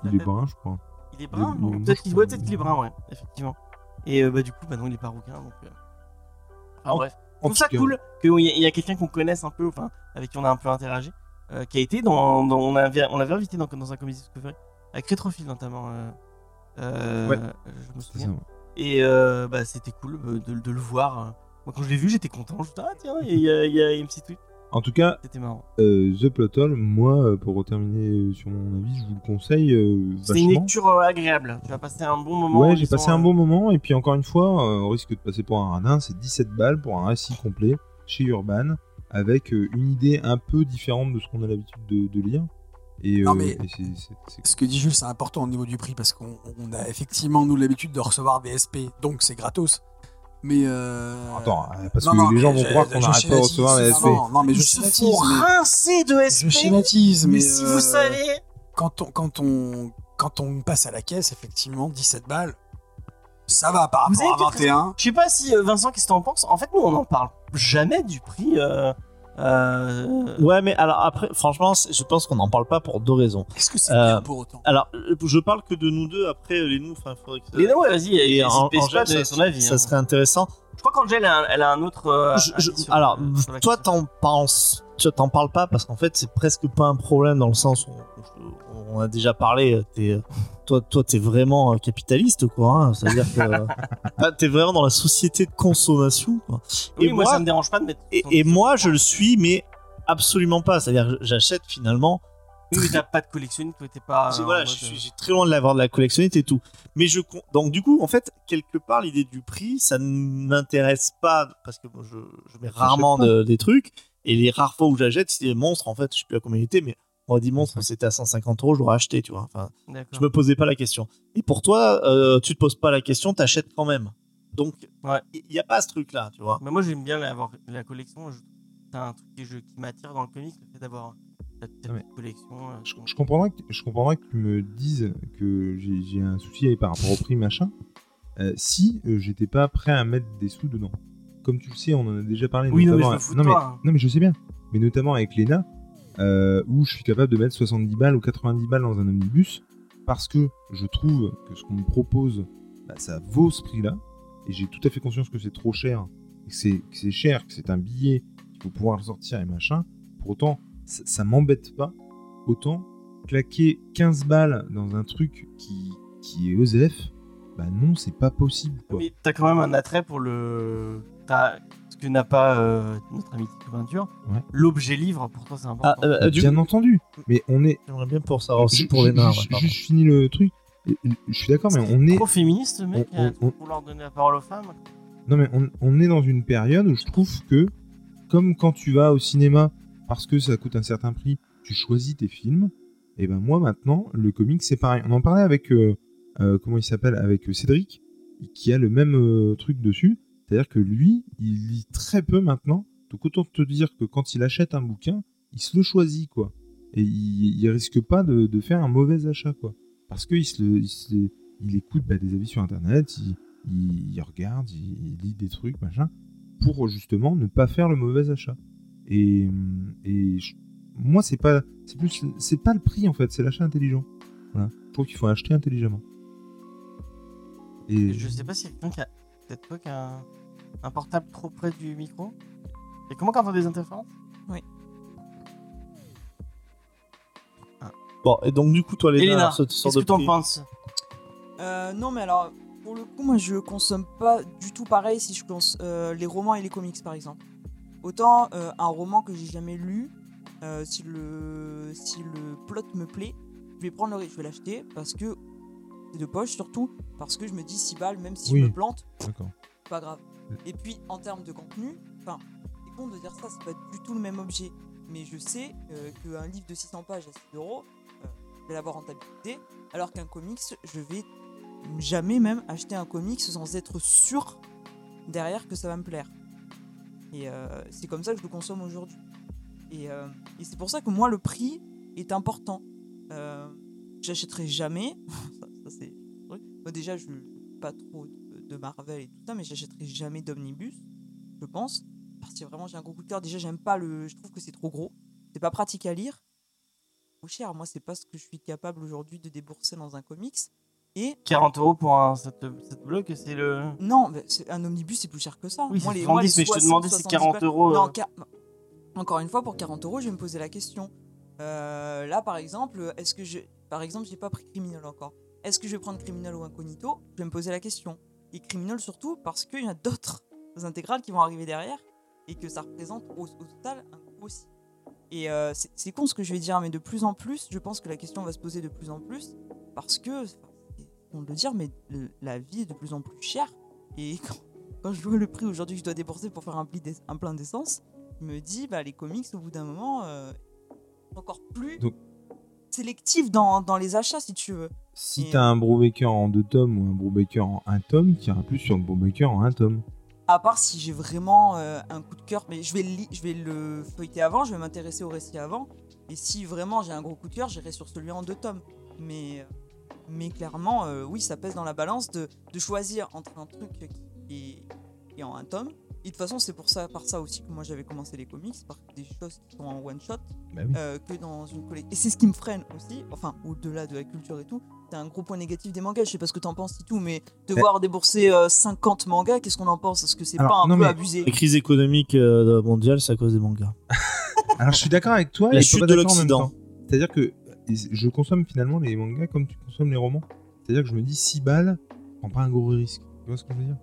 il est brun, je crois. Il est brun, Peut-être qu'il est brun, ouais, effectivement. Et euh, bah du coup, bah non, il est pas rouquin, donc. Euh, Enfin En- bref. Je trouve ça cool qu'il y, y a quelqu'un qu'on connaisse un peu, enfin, avec qui on a un peu interagi, euh, qui a été dans, dans- on avait, on l'avait invité dans, dans un comédie discovery avec Retrophile notamment. Euh, euh, Ouais. Je me souviens. Et euh, bah, c'était cool euh, de, de le voir. euh. Moi, quand je l'ai vu, j'étais content. Je me suis dit, ah tiens, il y, a- il y a MC Tweet. En tout cas, C'était marrant. euh, The Plot Hole, moi, euh, pour terminer euh, sur mon avis, je vous le conseille euh, C'était une lecture euh, agréable. Tu vas passer un bon moment. en Ouais, j'ai passé un bon moment. Et puis encore une fois, euh, on risque de passer pour un radin. C'est 17 balles pour un récit complet chez Urban, avec euh, une idée un peu différente de ce qu'on a l'habitude de, de lire. Et, Non, mais- et c'est- c'est- c'est- Ce que dit Jules, c'est important au niveau du prix parce qu'on on a effectivement, nous, l'habitude de recevoir des SP, donc c'est gratos. Mais. Euh... Attends, euh, parce non, que non, les gens vont je- croire qu'on n'arrête pas de recevoir les non, SP. Non, non, mais je Ils se schématise. rincer de SP. Je schématise, mais. Mais si euh, vous savez. Quand on, quand, on, quand on passe à la caisse, effectivement, 17 balles, ça va par rapport à peut-être 21. Je sais pas si euh, Vincent, qu'est-ce que t'en penses? En fait, nous, on n'en parle jamais du prix. euh, euh, Ouais, mais alors après, franchement, je pense qu'on n'en parle pas pour deux raisons. Est-ce que c'est Euh, bien pour autant Alors, je parle que de nous deux. Après, euh, les nous, enfin, il faudrait que. Les ouais, vas-y, Et et en- ça- son avis. ça hein. serait intéressant. Je crois qu'Angèle, elle, a un- elle a un autre. euh, Je- je- avis sur- alors, toi, t'en penses, tu t'en parles pas parce qu'en fait, c'est presque pas un problème dans le sens où on, on a déjà parlé. T'es, toi, toi, t'es vraiment euh, capitaliste, quoi. Hein, C'est-à-dire que t'es vraiment dans la société de consommation. Quoi. Oui, et moi, moi- ça me dérange pas de mettre. Et, et moi, je le suis, mais absolument pas. C'est-à-dire, j'achète finalement Oui, mais t'as pas de collectionné, toi, t'es pas. Voilà, je suis euh, j'ai très loin de l'avoir de la collectionnite et tout. Mais je donc du coup, en fait, quelque part, l'idée du prix, ça ne m'intéresse pas parce que je, je mets rarement de- des trucs et les rares fois où j'achète, c'est des monstres. En fait, je sais plus à combien il était, mais on dit monstre, Ouais. c'était à 150 euros, j'aurais acheté, tu vois. Enfin, je me posais pas la question. Et pour toi, euh, tu te poses pas la question, t'achètes quand même. Donc, Ouais. il y, a pas ce truc-là, tu vois. Mais moi, j'aime bien avoir la collection. je- C'est un truc je- qui m'attire dans le comics, le fait d'avoir ta Ah ouais. collection. euh, Je, je comprendrais que, je comprendrais que tu me dises que j'ai un souci par rapport au prix machin, euh, si euh, j'étais pas prêt à mettre des sous dedans. Comme tu le sais, on en a déjà parlé. Oui, non, mais notamment je me à- fous de non, mais, hein. non, mais je sais bien. Mais notamment avec Lena, euh, où je suis capable de mettre 70 balles ou 90 balles dans un omnibus, parce que je trouve que ce qu'on me propose, bah, ça vaut ce prix-là. Et j'ai tout à fait conscience que c'est trop cher, et que c'est cher, que c'est un billet, qu'il faut pouvoir sortir et machin. Pour autant, ça, m'embête pas autant claquer 15 balles dans un truc qui, qui est ESF, bah non, c'est pas possible. Quoi. Mais t'as quand même un attrait pour le. t'as- Ce que n'a pas euh, notre ami Tito Peinture. Ouais. L'objet livre, pour toi, c'est important. Ah, euh, du Bien coup, entondu, mais on est. j'aimerais bien pour savoir aussi pour les nains. ouais, pardon. Juste fini le truc. Je suis d'accord, mais on est. trop féministe, mec, on- à on- vouloir donner la parole aux femmes. Non, mais on, on est dans une période où je trouve que, comme quand tu vas au cinéma, parce que ça coûte un certain prix, tu choisis tes films. Et ben moi maintenant, le comic c'est pareil. On en parlait avec euh, euh, comment il s'appelle, avec euh, Cédric, qui a le même euh, truc dessus. C'est-à-dire que lui, il lit très peu maintenant. Donc autant te dire que quand il achète un bouquin, il se le choisit quoi. Et il, il risque pas de, faire un mauvais achat quoi. Parce qu'il il, écoute bah, des avis sur internet, il, il, regarde, il, lit des trucs, machin, pour justement ne pas faire le mauvais achat. Et, moi, c'est pas, c'est plus, c'est pas le prix en fait, c'est l'achat intelligent. Voilà. Je trouve qu'il faut acheter intelligemment. Et Je sais pas a. Peut-être toi un... portable trop près du micro. Et comment quand on des interférences? Bon, et donc du coup, toi, les Elena, qu'est-ce que t'en penses? Euh, non, mais alors, pour le coup, moi, je consomme pas du tout pareil si je consomme les romans et les comics, par exemple. Autant euh, un roman que j'ai jamais lu, euh, si, le, si le plot me plaît, je vais prendre le risque, je vais l'acheter parce que c'est de poche surtout, parce que je me dis 6 balles, même si Oui. je me plante, pas grave. Et puis en termes de contenu, enfin, c'est con de dire ça, c'est pas du tout le même objet. Mais je sais euh, qu'un livre de 600 pages à 6 euros, euh, je vais l'avoir rentabilisé, alors qu'un comics, je vais jamais même acheter un comics sans être sûr derrière que ça va me plaire. Et euh, c'est comme ça que je le consomme aujourd'hui. Et, c'est pour ça que moi, le prix est important. J'achèterai jamais. ça, ça, c'est. Moi, déjà, pas trop de, Marvel et tout ça, mais j'achèterai jamais d'omnibus, je pense. Parce que vraiment, j'ai un gros coup de cœur. Déjà, j'aime pas le. Je trouve que c'est trop gros. C'est pas pratique à lire. Trop cher. Moi, c'est pas ce que je suis capable aujourd'hui de débourser dans un comics. Et 40 euros pour un, cette bloc, c'est le. non, mais un omnibus, c'est plus cher que ça. Oui, Moi, les- 70, moi, les mais je te 60, demandais si 70 40 balles- euros. Non, euh, car- encore une fois, pour 40 euros, je vais me poser la question. Euh, là, par exemple, est-ce que je. Par exemple, j'ai pas pris criminel encore. Est-ce que je vais prendre criminel ou incognito? Je vais me poser la question. Et criminel surtout parce qu'il y a d'autres intégrales qui vont arriver derrière et que ça représente au, au total un coût aussi. Et euh, c'est con ce que je vais dire, mais de plus en plus, je pense que la question va se poser de plus en plus parce que, de le dire, mais le- la vie est de plus en plus chère. Et quand, quand je vois le prix aujourd'hui que je dois débourser pour faire un, un plein d'essence, je me dis, bah, les comics, au bout d'un moment, euh, encore plus Donc- sélectif dans, dans les achats, si tu veux. Si Et- t'as un Brubaker en deux tomes ou un Brubaker en un tome, t'iras plus sur le Brubaker en un tome. À part si j'ai vraiment euh, un coup de cœur, mais je vais, le je vais le feuilleter avant, je vais m'intéresser au récit avant. Et si vraiment j'ai un gros coup de cœur, j'irai sur celui en deux tomes. Mais, euh, mais clairement, euh, oui, ça pèse dans la balance de, de choisir entre un truc qui est, qui est en un tome. Et de toute façon, c'est pour ça, par ça aussi que moi j'avais commencé les comics, par des choses qui sont en one shot, Bah oui. euh, que dans une collection. Et c'est ce qui me freine aussi, enfin, au-delà de la culture et tout. C'est un gros point négatif des mangas, je sais pas ce que t'en penses et tout, mais devoir débourser euh, 50 mangas, qu'est-ce qu'on en pense? Est-ce que c'est pas un non, peu abusé? La crise économique euh, mondiale, c'est à cause des mangas. Alors je suis d'accord avec toi. La et je suis chute pas de l'Occident. C'est-à-dire que je consomme finalement les mangas comme tu consommes les romans. C'est-à-dire que je me dis 6 balles, prends pas un gros risque. Tu vois ce que je veux dire?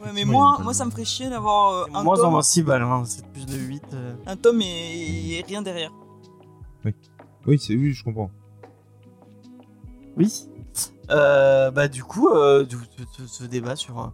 Ouais, mais moi, moi ça me ferait chier d'avoir euh, un, moins en tome, moins 6 balles, hein, c'est plus de 8. euh. un tome et, et rien derrière. Oui, c'est oui, je comprends. Oui. Euh, bah du coup, euh, du- ce, ce- ce débat sur, euh,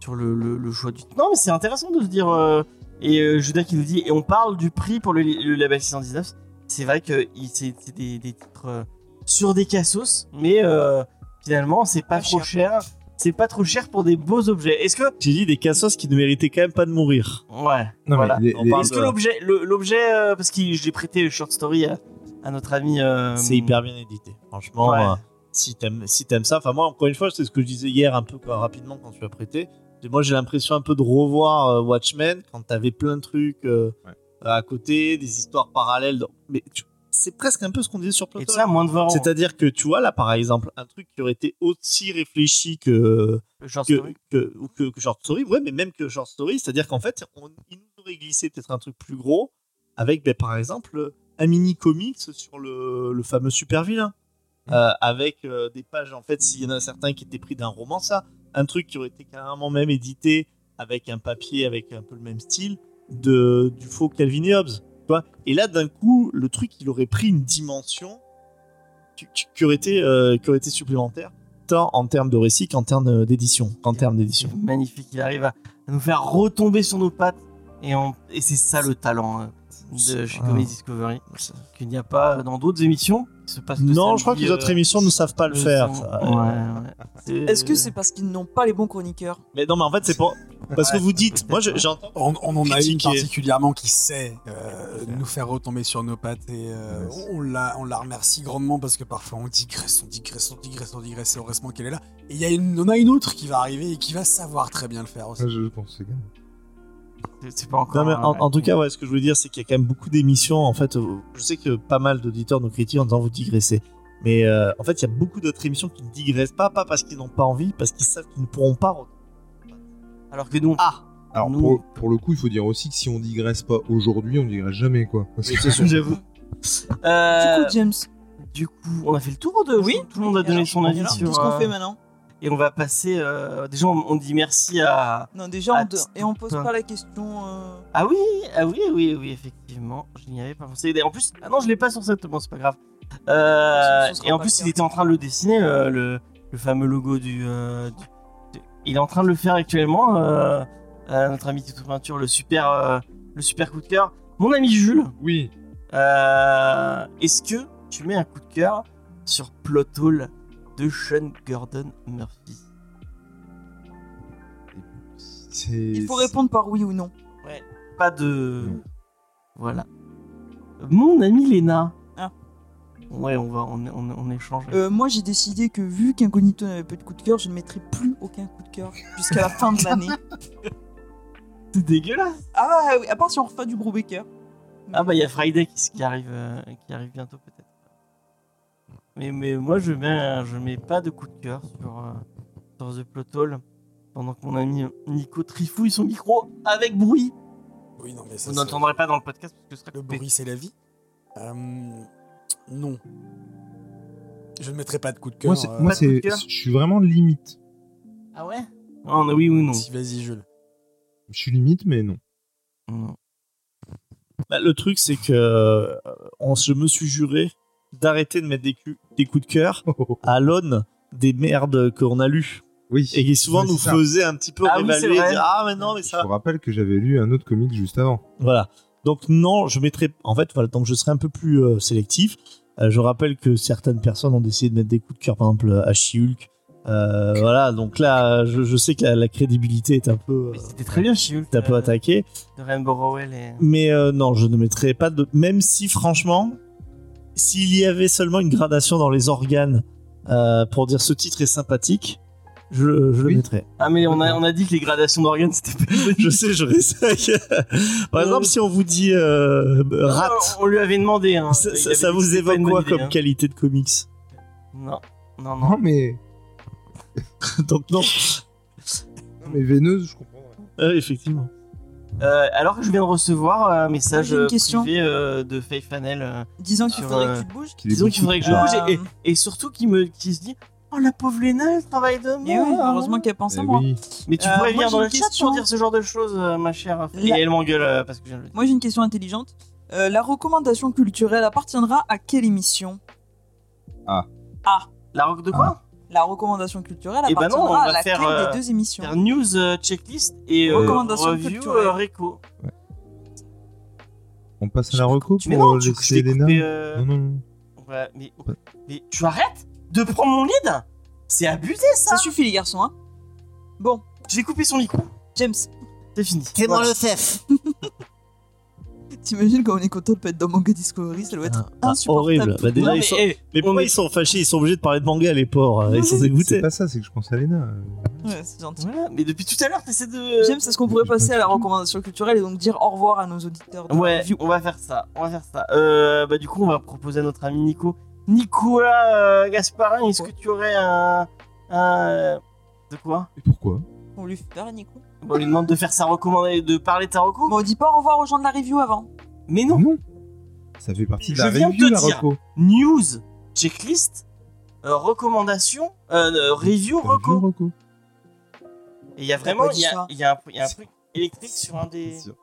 sur le, le- le choix du... Non mais c'est intéressant de se dire... euh, et euh, Judas qui nous dit, et on parle du prix pour le, le label 619. C'est vrai que il- c'est c'est des, des titres euh, sur des cassos, mais euh, finalement c'est pas, Pas trop cher. C'est pas trop cher pour des beaux objets. Est-ce que... J'ai dit des cassos qui ne méritaient quand même pas de mourir. Ouais. Non, voilà. mais les- On les- parle Est-ce que l'objet... L'objet... euh, parce que j'ai prêté le short story à, à notre ami... euh, C'est hyper bien édité. Franchement, Ouais. euh, si t'aimes si t'aimes ça, enfin moi encore une fois, c'est ce que je disais hier un peu quoi, rapidement quand tu as prêté. Moi j'ai l'impression un peu de revoir euh, Watchmen quand t'avais plein de trucs euh, Ouais. à côté, des histoires parallèles. dans- Mais tu- c'est presque un peu ce qu'on disait sur Et Platon. ça, moins de 20 ans. C'est-à-dire que tu vois là par exemple un truc qui aurait été aussi réfléchi que short que, story. que, ou que, que Short Story, ouais, mais même que Short Story, c'est-à-dire qu'en fait, on, il nous aurait glissé peut-être un truc plus gros avec, ben, par exemple, un mini comics sur le, le fameux super vilain. Euh, avec euh, des pages, en fait, s'il y en a certains qui étaient pris d'un roman, ça, un truc qui aurait été carrément même édité avec un papier avec un peu le même style de, du faux Calvin et Hobbes. Et là, d'un coup, le truc, il aurait pris une dimension qui, euh, aurait été supplémentaire, tant en termes de récit qu'en termes d'édition. Qu'en termes d'édition. magnifique. Il arrive à, nous faire retomber sur nos pattes. Et, on- c'est ça le talent hein, de chez. Comedy Discovery. Qu'il n'y a pas dans d'autres émissions qui se Non, je crois que les autres euh, émissions ne savent pas le faire. Est-ce que c'est parce qu'ils n'ont pas les bons chroniqueurs? Mais non, mais en fait, c'est pas. Parce que vous dites, moi je- j'entends. On, on en a une particulièrement qui sait euh, nous faire retomber sur nos pattes et euh, on, la, on la remercie grandement parce que parfois on digresse, on digresse, on digresse, on digresse et heureusement qu'elle est là. Et il y a une, on a une autre qui va arriver et qui va savoir très bien le faire aussi. Je pense que c'est c'est- c'est pas encore. Non, mais en, tout cas, ouais, ce que je voulais dire, c'est qu'il y a quand même beaucoup d'émissions. En fait, euh, je sais que pas mal d'auditeurs nous critiquent en disant vous digressez. Mais euh, en fait, il y a beaucoup d'autres émissions qui ne digressent pas, pas parce qu'ils n'ont pas envie, parce qu'ils savent qu'ils ne pourront pas. Alors que nous, Ah Alors Nous- pour, pour le coup, il faut dire aussi que si on digresse pas aujourd'hui, on digresse jamais quoi. Parce que- j'avoue. Du Euh, coup, James, du coup, on a fait le tour de. Oui. Tout le monde a donné son avis sur. Qu'est-ce qu'on euh, fait maintenant Et on va passer. euh, déjà, on, on dit merci à. Non, déjà, on de- et on pose pas la question. euh, Ah oui, ah oui, oui, oui, effectivement. Je n'y avais pas pensé. Et En plus, ah non, je l'ai pas sur cette. Bon, c'est pas grave. Euh, et en plus, il était en train de le dessiner, euh, le, le fameux logo du, euh, du- du- Il est en train de le faire actuellement. notre ami Tito Peinture, le super, euh, le super coup de cœur. Mon ami Jules, Oui. euh, est-ce que tu mets un coup de cœur sur Plot Hole de Sean Gordon Murphy Il faut répondre par oui ou non. Pas de. Non. Voilà. Mon ami Léna. Ah. Ouais, on va, on, on, on échange. Euh, moi, j'ai décidé que vu qu'Incognito n'avait pas de coup de cœur, je ne mettrai plus aucun coup de cœur jusqu'à la fin de l'année. C'est dégueulasse. Ah oui, à part si on refait du Brubaker. Ah bah il y a Friday qui, qui arrive, euh, qui arrive bientôt peut-être. Mais, mais moi je mets, je mets pas de coup de cœur sur, euh, sur The Plot Hole pendant que mon ami Nico trifouille son micro avec bruit. Oui, non, mais ça, Vous n'entendrez pas dans le podcast parce que ce sera le coupé. bruit, c'est la vie. Euh, non. Je ne mettrai pas de coup de cœur. Moi, c'est, euh, je suis vraiment limite. Ah ouais? Non, non, oui ou non. si, vas-y, Jules. Je suis limite, mais non. Non. Bah, le truc, c'est que euh, on, je me suis juré d'arrêter de mettre des, cu- des coups de cœur à l'aune des merdes qu'on a lues Oui. et qui souvent Ouais, nous ça. faisaient un petit peu Ah oui, dire ah mais non mais Je ça vous rappelle que j'avais lu un autre comic juste avant. Voilà. Donc non, je mettrai. En fait, voilà. Donc je serai un peu plus euh, sélectif. Euh, je rappelle que certaines personnes ont décidé de mettre des coups de cœur, par exemple à She-Hulk. Euh, voilà. Donc là, je, je sais que la, la crédibilité est un peu, euh, C'était très bien est un peu attaquée. de Rainbow Rowell et... Mais euh, non, je ne mettrai pas de. Même si franchement, s'il y avait seulement une gradation dans les organes euh, pour dire ce titre est sympathique, je, je Oui. le mettrais. Ah mais on a, on a dit que les gradations d'organes c'était pas Je sais, je sais. Par exemple, si on vous dit euh, rat. On lui avait demandé. Hein. Ça, Il ça- avait ça dit vous évoque quoi idée, comme hein. qualité de comics? Non, non, Non, non. mais, Donc non, non, mais veineuse, je comprends. ouais. Euh, effectivement. Euh, alors que je viens de recevoir un message une euh, question. privé euh, de Faith Fanel. euh, Disons qu'il faudrait euh, que tu te bouges. Disons qu'il faudrait que je bouge et, Euh, et- et surtout qui me qui se dit Oh la pauvre Léna, elle travaille demain. Mais oui, heureusement qu'elle pense à Eh moi. oui. Mais tu Euh, pourrais venir dans le chat question. pour dire ce genre de choses, euh, ma chère. Et La- elle m'engueule euh, parce que je viens de le dire. Moi, j'ai une question intelligente. Euh, la recommandation culturelle appartiendra à quelle émission? La rock de quoi? La recommandation culturelle Eh ben non, on va à laquelle faire, euh, des deux émissions Faire news euh, checklist et euh, Recommandation review culturelle. euh, réco. On passe à la reco pour non, euh, tu, laisser Elena euh, Non, non, non. ouais, mais, Ouais. mais tu arrêtes de prendre mon lead? C'est abusé ça Ça suffit les garçons, hein Bon, J'ai coupé son micro. James, C'est fini. C'est moi Voilà. le chef t'imagines quand on est content de pas être dans Manga Discovery, ça doit être Ah, insupportable. horrible. Bah, déjà, Non, ils mais, sont- eh, Mais pourquoi est- ils sont fâchés? Ils sont obligés de parler de manga, les pauvres. Ils sont C'est dégoûtés. pas ça, c'est que je pense à Elena. Ouais, c'est gentil. Voilà, mais depuis tout à l'heure, t'essaies de. James, est-ce qu'on pourrait passer à la recommandation culturelle et donc dire au revoir à nos auditeurs Ouais, review on va faire ça. On va faire ça. Euh, bah, du coup, on va proposer à notre ami Nico. Nicolas euh, Gasparin, est-ce que tu aurais un. un. De quoi? Et pourquoi? On lui fait faire, Nico. On lui demande de faire sa recommandation, de parler de ta reco. Bon, on dit pas au revoir aux gens de la review avant. Mais non, Non. Ça fait partie de Je la viens de review, te la dire. reco. news, checklist, euh, recommandation, euh, euh, review, Review, reco. reco. Et il y a vraiment, il y a, ça. il y a un, il y a un truc électrique sur un des, sur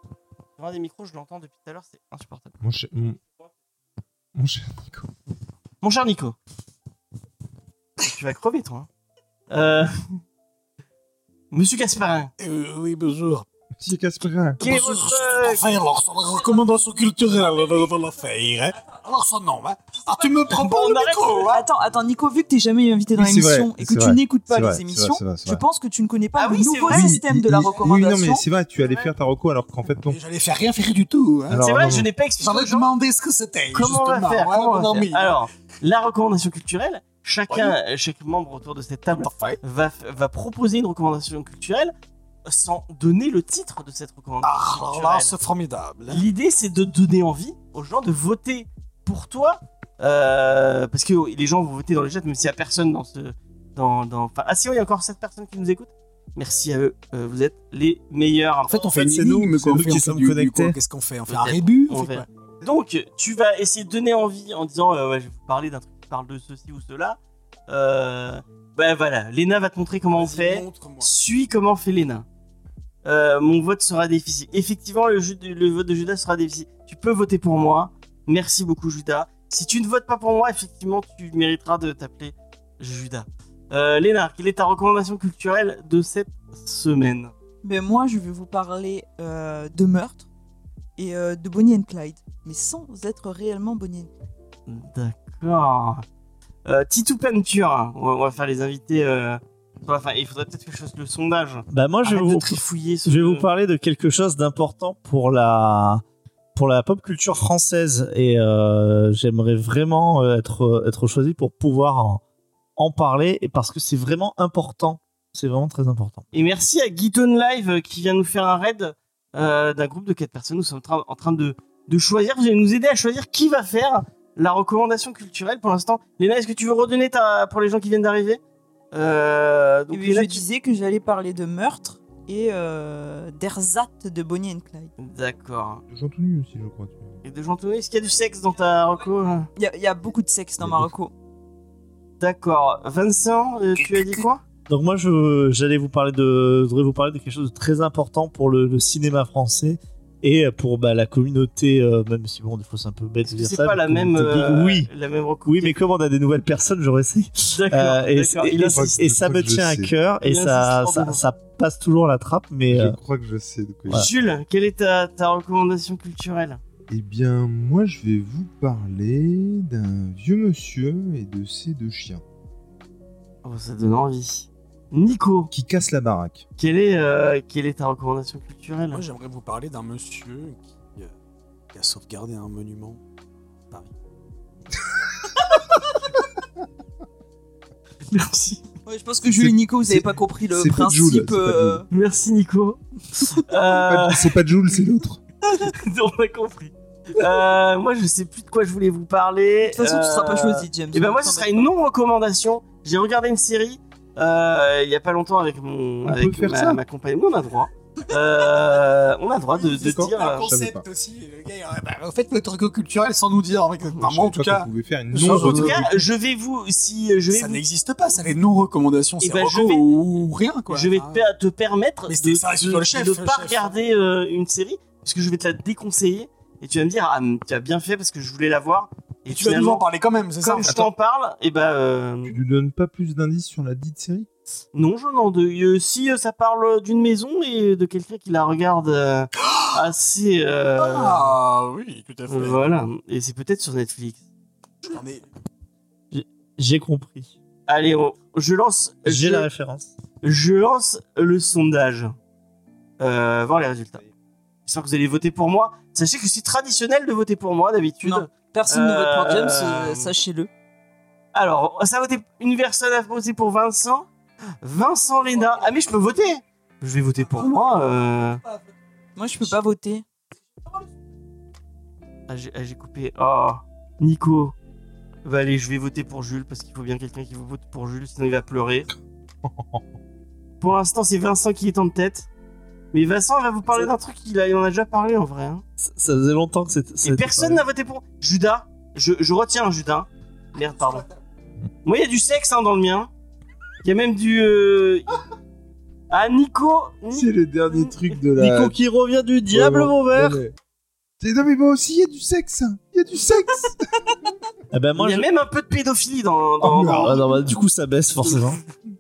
un des micros, je l'entends depuis tout à l'heure, c'est insupportable. Mon cher, mon... mon cher Nico. Mon cher Nico, tu vas crever toi. hein. Euh... Monsieur Gasparin, Euh, oui, bonjour. Monsieur Casperin. quel est votre... alors, sur la recommandation culturelle, on va la faire. Hein. Alors, ça, non, hein. Ah, tu me prends pas le micro, hein. Attends, attends, Nico, vu que t'es jamais invité dans l'émission et que tu n'écoutes pas les émissions, je pense que tu ne connais pas Ah le nouveau vrai. système de la recommandation. Oui, non, mais c'est vrai, tu allais faire ta reco alors qu'en fait, non. J'allais faire rien faire du tout. Hein. C'est vrai, non, je n'ai pas expliqué gens demandé ce que c'était. comment on va faire. ami. Alors, la recommandation culturelle, chacun, chaque membre autour de cette table va, va proposer une recommandation culturelle sans donner le titre de cette recommandation Ah, là, c'est formidable. L'idée, c'est de donner envie aux gens de voter pour toi. euh, parce que les gens vont voter dans les chats, même s'il n'y a personne dans ce. Dans, dans... Enfin, ah si, oui, il y a encore 7 personnes qui nous écoutent. Merci à eux. euh, vous êtes les meilleurs. En fait, on fait c'est nous, c'est quoi. On nous fait, qui on fait sommes connectés. Qu'est-ce qu'on fait? On fait un rébut On On fait fait- quoi? Donc, tu vas essayer de donner envie en disant euh, ouais, Je vais vous parler d'un truc parle de ceci ou cela. Euh, ben voilà, Léna va te montrer comment on fait. Suis comment fait Léna. Euh, mon vote sera difficile. Effectivement, le, jeu de- le vote de Judas sera difficile. Tu peux voter pour moi. Merci beaucoup, Judas. Si tu ne votes pas pour moi, effectivement, tu mériteras de t'appeler Judas. Euh, Léna, quelle est ta recommandation culturelle de cette semaine? Ben moi, je vais vous parler euh, de meurtre et euh, de Bonnie and Clyde, mais sans être réellement Bonnie and Clyde. D'accord. Euh, Titou Peinture, on va, on va faire les invités. euh, sur la fin. Il faudrait peut-être que je fasse le sondage. Bah, moi, je vais, vous, trifouiller ce- je vais vous parler de quelque chose d'important pour la, pour la pop culture française. Et euh, j'aimerais vraiment euh, être, être choisi pour pouvoir en, en parler. Et parce que c'est vraiment important. C'est vraiment très important. Et merci à Guiton Live qui vient nous faire un raid euh, d'un groupe de 4 personnes. Nous sommes en train, en train de, de choisir. Vous allez nous aider à choisir qui va faire la recommandation culturelle pour l'instant. Léna, est-ce que tu veux redonner ta, pour les gens qui viennent d'arriver? Euh, donc Léna, je tu- disais que j'allais parler de meurtre et euh, d'ersatz de Bonnie and Clyde. D'accord. Jean tout nu aussi, je crois. tu- Et de Jean Tonnet, est-ce qu'il y a du sexe dans ta reco? Il y, a- il y a beaucoup de sexe dans Il y a Marocco. D'accord. Vincent, euh, tu as dit quoi? Donc moi, je, j'allais vous parler de, je voudrais vous parler de quelque chose de très important pour le, le cinéma français et pour bah, la communauté, euh, même si bon, des fois c'est un peu bête de dire c'est ça. pas pas la même, euh, oui, la même oui, mais comme on a des nouvelles personnes, j'aurais essayé. D'accord. Euh, et, ça Je me je tient à cœur et ça, ça, passe toujours la trappe, mais Je euh, crois que je sais de quoi voilà. Jules, quelle est ta, ta recommandation culturelle? Eh bien, moi, je vais vous parler d'un vieux monsieur et de ses deux chiens oh, Ça donne envie. Nico, qui cassent la baraque. quelle est, euh, quelle est ta recommandation culturelle Moi, j'aimerais vous parler d'un monsieur qui, euh, qui a sauvegardé un monument. à Paris. Merci. Ouais, je pense que Jules et Nico, vous n'avez pas compris le pas principe. Pas euh, Merci Nico. Euh, C'est pas Jules, c'est l'autre. on a compris. Euh, moi, je sais plus de quoi je voulais vous parler. De toute façon, tu seras pas Euh, choisi, James. Et ben moi, ce sera une non-recommandation. J'ai regardé une série euh, il y a pas longtemps avec mon On avec peut faire ma, ça ma compagne. Oui, on a droit. Euh, on a droit de, de dire. un euh, concept aussi. Le gars, bah, en fait, votre truc culturel sans nous dire. Enfin, Je moi, en tout cas, pouvait faire une non en tout cas, je vais vous si euh, je vais ça vous, n'existe pas. Ça, les non-recommandations, Eh c'est ben, je vais- ou rien, quoi. je vais te, per- te permettre Mais de le le pas chef. regarder euh, une série parce que je vais te la déconseiller et tu vas me dire ah tu as bien fait parce que je voulais la voir et Tu vas nous en parler quand même, c'est ça comme je t'en parle et ben euh, Tu lui donnes pas plus d'indices sur la dite série? Non je n'en de euh, si euh, ça parle d'une maison et de quelqu'un qui la regarde euh, assez euh, Ah oui, tout à fait. voilà et c'est peut-être sur Netflix mais J'ai compris. allez on- je lance J'ai je- la référence. Je lance le sondage. Euh, voir les résultats. J'espère que vous allez voter pour moi. Sachez que c'est traditionnel de voter pour moi d'habitude. Personne ne vote pour James, Euh, euh, sachez-le. Alors, ça a voté. Une personne a voté pour Vincent. Vincent Léna. Ah mais je peux voter. Je vais voter pour moi. euh. Moi, je peux pas voter. Ah, j'ai ah, j'ai coupé. Oh, Nico. Bah allez, je vais voter pour Jules parce qu'il faut bien quelqu'un qui vote pour Jules, sinon il va pleurer. pour l'instant, c'est Vincent qui est en tête. Mais Vincent il va vous parler d'un truc, il, a, il en a déjà parlé en vrai. hein. Ça, ça faisait longtemps que c'était. Et personne n'a voté pour Judas. Je, je retiens Judas. Merde, pardon. Moi, il y a du sexe hein, dans le mien. Il y a même du. euh, Ah, Nico. C'est le dernier truc de la. Nico qui revient du diable, Ouais, mon verre. ouais, mais- C'est- Non mais moi aussi il y a du sexe hein. Il y a du sexe Eh ben moi, il y a je- même un peu de pédophilie dans. dans- Oh, dans- Ah, non, bah, du coup, ça baisse forcément.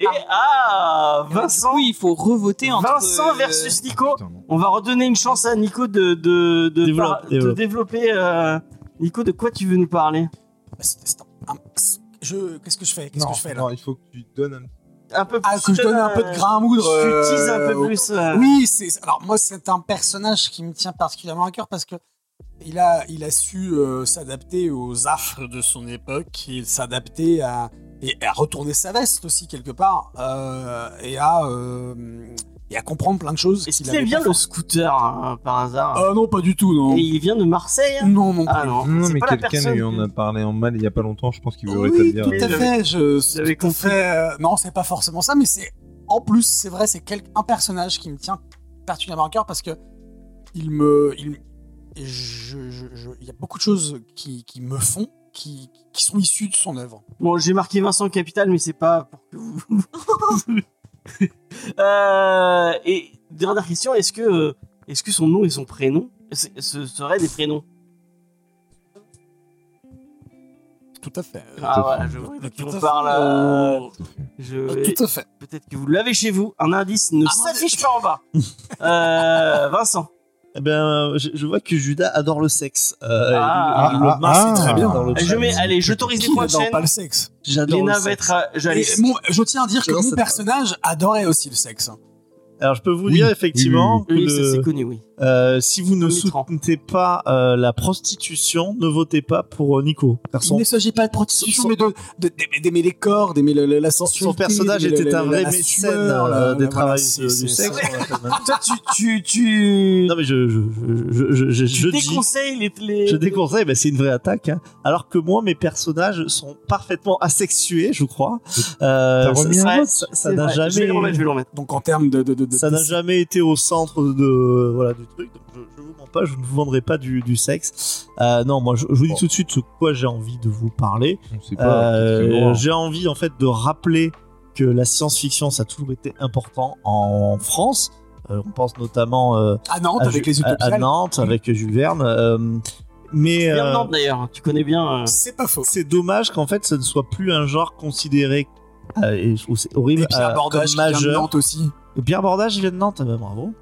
Et ah, Vincent. Oui, il faut revoter entre. Vincent euh, versus Nico. On va redonner une chance à Nico de, de, de, Développe, par- de développe. développer. euh, Nico, de quoi tu veux nous parler? Bah, un- je qu'est-ce que je fais? Qu'est-ce Non, que je fais là? non, il faut que tu donnes un Un peu Ah, que je donne un peu de grain à moudre. Tu teases un euh, peu plus. euh, Oui, c'est alors moi c'est un personnage qui me tient particulièrement à cœur parce que il a il a su euh, s'adapter aux affres de son époque et s'adapter à et à retourner sa veste aussi quelque part euh, et à euh, et à comprendre plein de choses. Est-ce qu'il aime bien le scooter hein, par hasard? Euh, non, pas du tout, non. Et il vient de Marseille Non, non. Ah non, Non, c'est mais pas la quelqu'un lui en a parlé en mal il y a pas longtemps, je pense qu'il veut Oui, rétablir. tout euh, à fait. Je, tout fait, euh, non, c'est pas forcément ça, mais c'est en plus, c'est vrai, c'est quel- un personnage qui me tient particulièrement à cœur parce que il me, il, je, je- je- il y a beaucoup de choses qui, qui me font, qui, qui sont issues de son œuvre. Bon, j'ai marqué Vincent Capital, mais c'est pas pour que vous. Euh, et dernière question, est-ce que, euh, est-ce que son nom et son prénom ce seraient des prénoms? Tout à fait. Ah à ouais, fait. je vois on parle. euh, je vais- Tout à fait. Peut-être que vous l'avez chez vous. Un indice ne Ah, s'affiche pas en bas. Euh, Vincent. Eh ben, je, je vois que Judas adore le sexe. Euh, Ah, il- il le ah, marque ah. très bien dans le Je mets, allez, j'autorise les points de pas le sexe J'adore Léna le va sexe. être. à- J'allais. Et bon, je tiens à dire que mon personnage adorait aussi le sexe. Alors, je peux vous Oui, dire oui, effectivement Oui, que ça le- c'est connu, oui. Euh, si vous ne soutenez pas euh, la prostitution, ne votez pas pour euh, Nico. Car Il son, ne s'agit pas de prostitution, son- mais de- de- d'aimer d'aimer les corps, d'aimer le- le- la son sensualité. personnage d'aimer était un vrai mécène euh, des travailleurs du sexe. maintenant. Toi, tu, tu, tu, Non mais je je je je, je, je tu dis- les, les... Je déconseille, ben c'est une vraie attaque. hein. Alors que moi, mes personnages sont parfaitement asexués, je crois. Euh, ça- n'a vrai. Je vais jamais, le remettre, je vais le remettre. Donc en termes de, de, de, de- ça n'a jamais été au centre de voilà du truc. Donc je, je vous mens pas, je ne vous vendrai pas du, du sexe. Euh, non, moi, je, je vous dis Bon. tout de suite ce quoi j'ai envie de vous parler. Euh, j'ai envie en fait de rappeler que la science-fiction ça a toujours été important en France. Euh, on pense notamment euh, à Nantes à, avec les à- à Nantes avec Jules Verne. euh, mais euh, Nantes d'ailleurs, tu connais bien. euh, C'est pas faux. c'est dommage qu'en fait ce ne soit plus un genre considéré euh, et je trouve c'est horrible Et Pierre euh, Bordage comme qui vient de majeur. Nantes aussi. Pierre Bordage il vient de Nantes, ah bah, bravo.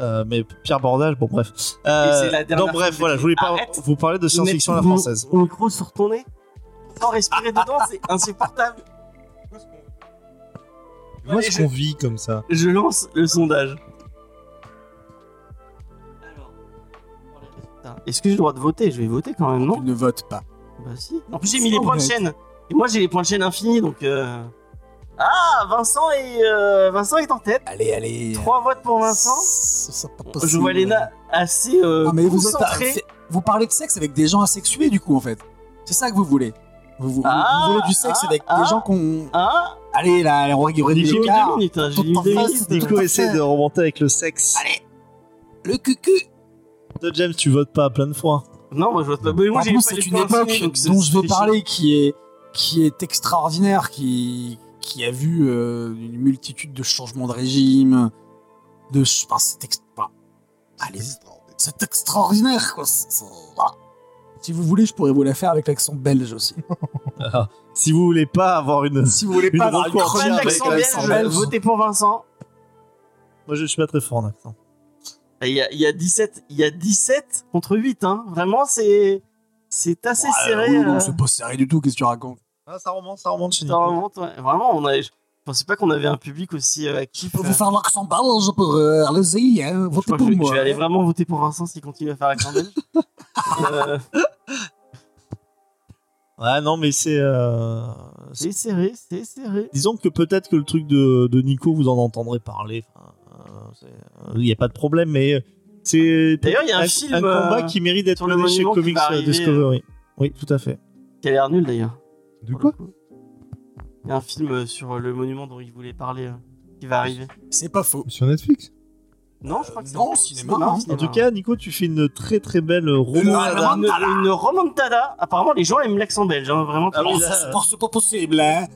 Euh, mais Pierre Bordage, bon bref. Euh, non bref, voilà, je voulais pas Arrête vous parler de science-fiction à la française. Mon micro sur ton nez Sans respirer dedans, c'est insupportable. Allez, ce qu'on vit comme ça. Je lance le sondage. Alors. Est-ce que j'ai le droit de voter? Je vais voter quand même, non? Tu ne votes pas. Bah si. En plus j'ai mis les points de chaîne. Et moi j'ai les points de chaîne infinis donc. euh, Ah Vincent est euh, Vincent est en tête. Allez, allez. Trois votes pour Vincent. C'est Je vois Léna assez euh, Ah, mais vous, êtes, parlez de sexe avec des gens asexués du coup en fait. C'est ça que vous voulez. Vous, vous- Ah, vous voulez du sexe ah, avec ah. des gens qu'on. Hein Allez là, on J'ai mis l'écart. minutes. hein, J'ai mis Tout en face, minutes. Nico. Essaie de remonter avec le sexe. Allez, le cucu. Toi James, tu votes pas plein de fois. Non, moi je vote pas. Mais moi c'est une époque dont je vais parler qui est qui est extraordinaire, qui qui a vu euh, une multitude de changements de régime, de enfin, c'est ex- enfin, allez c'est extraordinaire, quoi. C'est- voilà. Si vous voulez, je pourrais vous la faire avec l'accent belge aussi. Alors, si vous voulez pas avoir une. si vous voulez Une pas avoir une d'accent belge, belge, votez pour Vincent. Moi, je suis pas très fort en accent. Il y, a, il y a 17, il y a 17 contre 8, hein. Vraiment, c'est, c'est assez Ouais, serré. oui, non, euh, c'est pas serré du tout, qu'est-ce que tu racontes? Ah, ça remonte, ça remonte chez ça remonte, ouais. Vraiment, on a, je pensais pas qu'on avait un public aussi euh, actif. Je peux euh. vous faire l'accent belge pour euh, allez-y, hein, votez pour je, moi. je vais aller vraiment voter pour Vincent s'il continue à faire l'accent belge. Euh, Ouais, non, mais c'est. euh, c'est serré, c'est serré. Disons que peut-être que le truc de, de Nico, vous en entendrez parler. Euh, euh, Il n'y a pas de problème, mais c'est. D'ailleurs, il y a un film, combat euh, qui mérite d'être mené chez Comics euh, Discovery. Oui, tout à fait. Qui a l'air nul d'ailleurs. De quoi. Il y a un film euh, sur le monument dont il voulait parler euh, qui va arriver. C'est pas faux. Sur Netflix Non, je crois que c'est non, au cinéma, hein. En cinéma. tout cas, Nico, tu fais une très très belle remontada. une, une remontada. Apparemment, les gens aiment l'accent belge. hein, vraiment. Ah tout- là, c'est pas, possible, hein.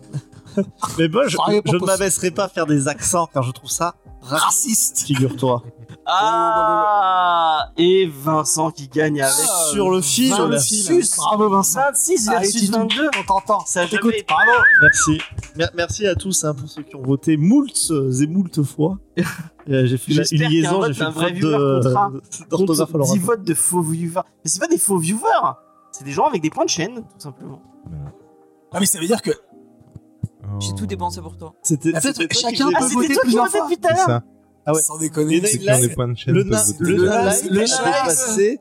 Mais moi, je, je ne m'abaisserai pas à faire des accents car je trouve ça Raciste. figure-toi. Ah Et Vincent qui gagne avec Ah, Sur le fil, sur le fil. Bravo, Vincent. 26 Allez, versus Titou, 22. On t'entend. Ça été- Bravo. Merci. Mer- merci à tous hein, pour ceux qui ont voté moult et moult fois. Euh, j'ai fait J'espère une qu'il y a un liaison, j'ai fait une vrai viewer de- d'orthographe Contre l'oral. 10 votes de faux viewers. Mais c'est pas des faux viewers. C'est des gens avec des points de chaîne, tout simplement. Ah, mais ça veut dire que J'ai tout dépensé pour toi. C'était toi chacun qui peut faisais- Ah, voter c'était toi qui plusieurs fois. depuis tout à C'est l'heure. ça. Ah ouais. sans déconner. Ceux qui ont des points de chaîne le voter. le live, le live. passé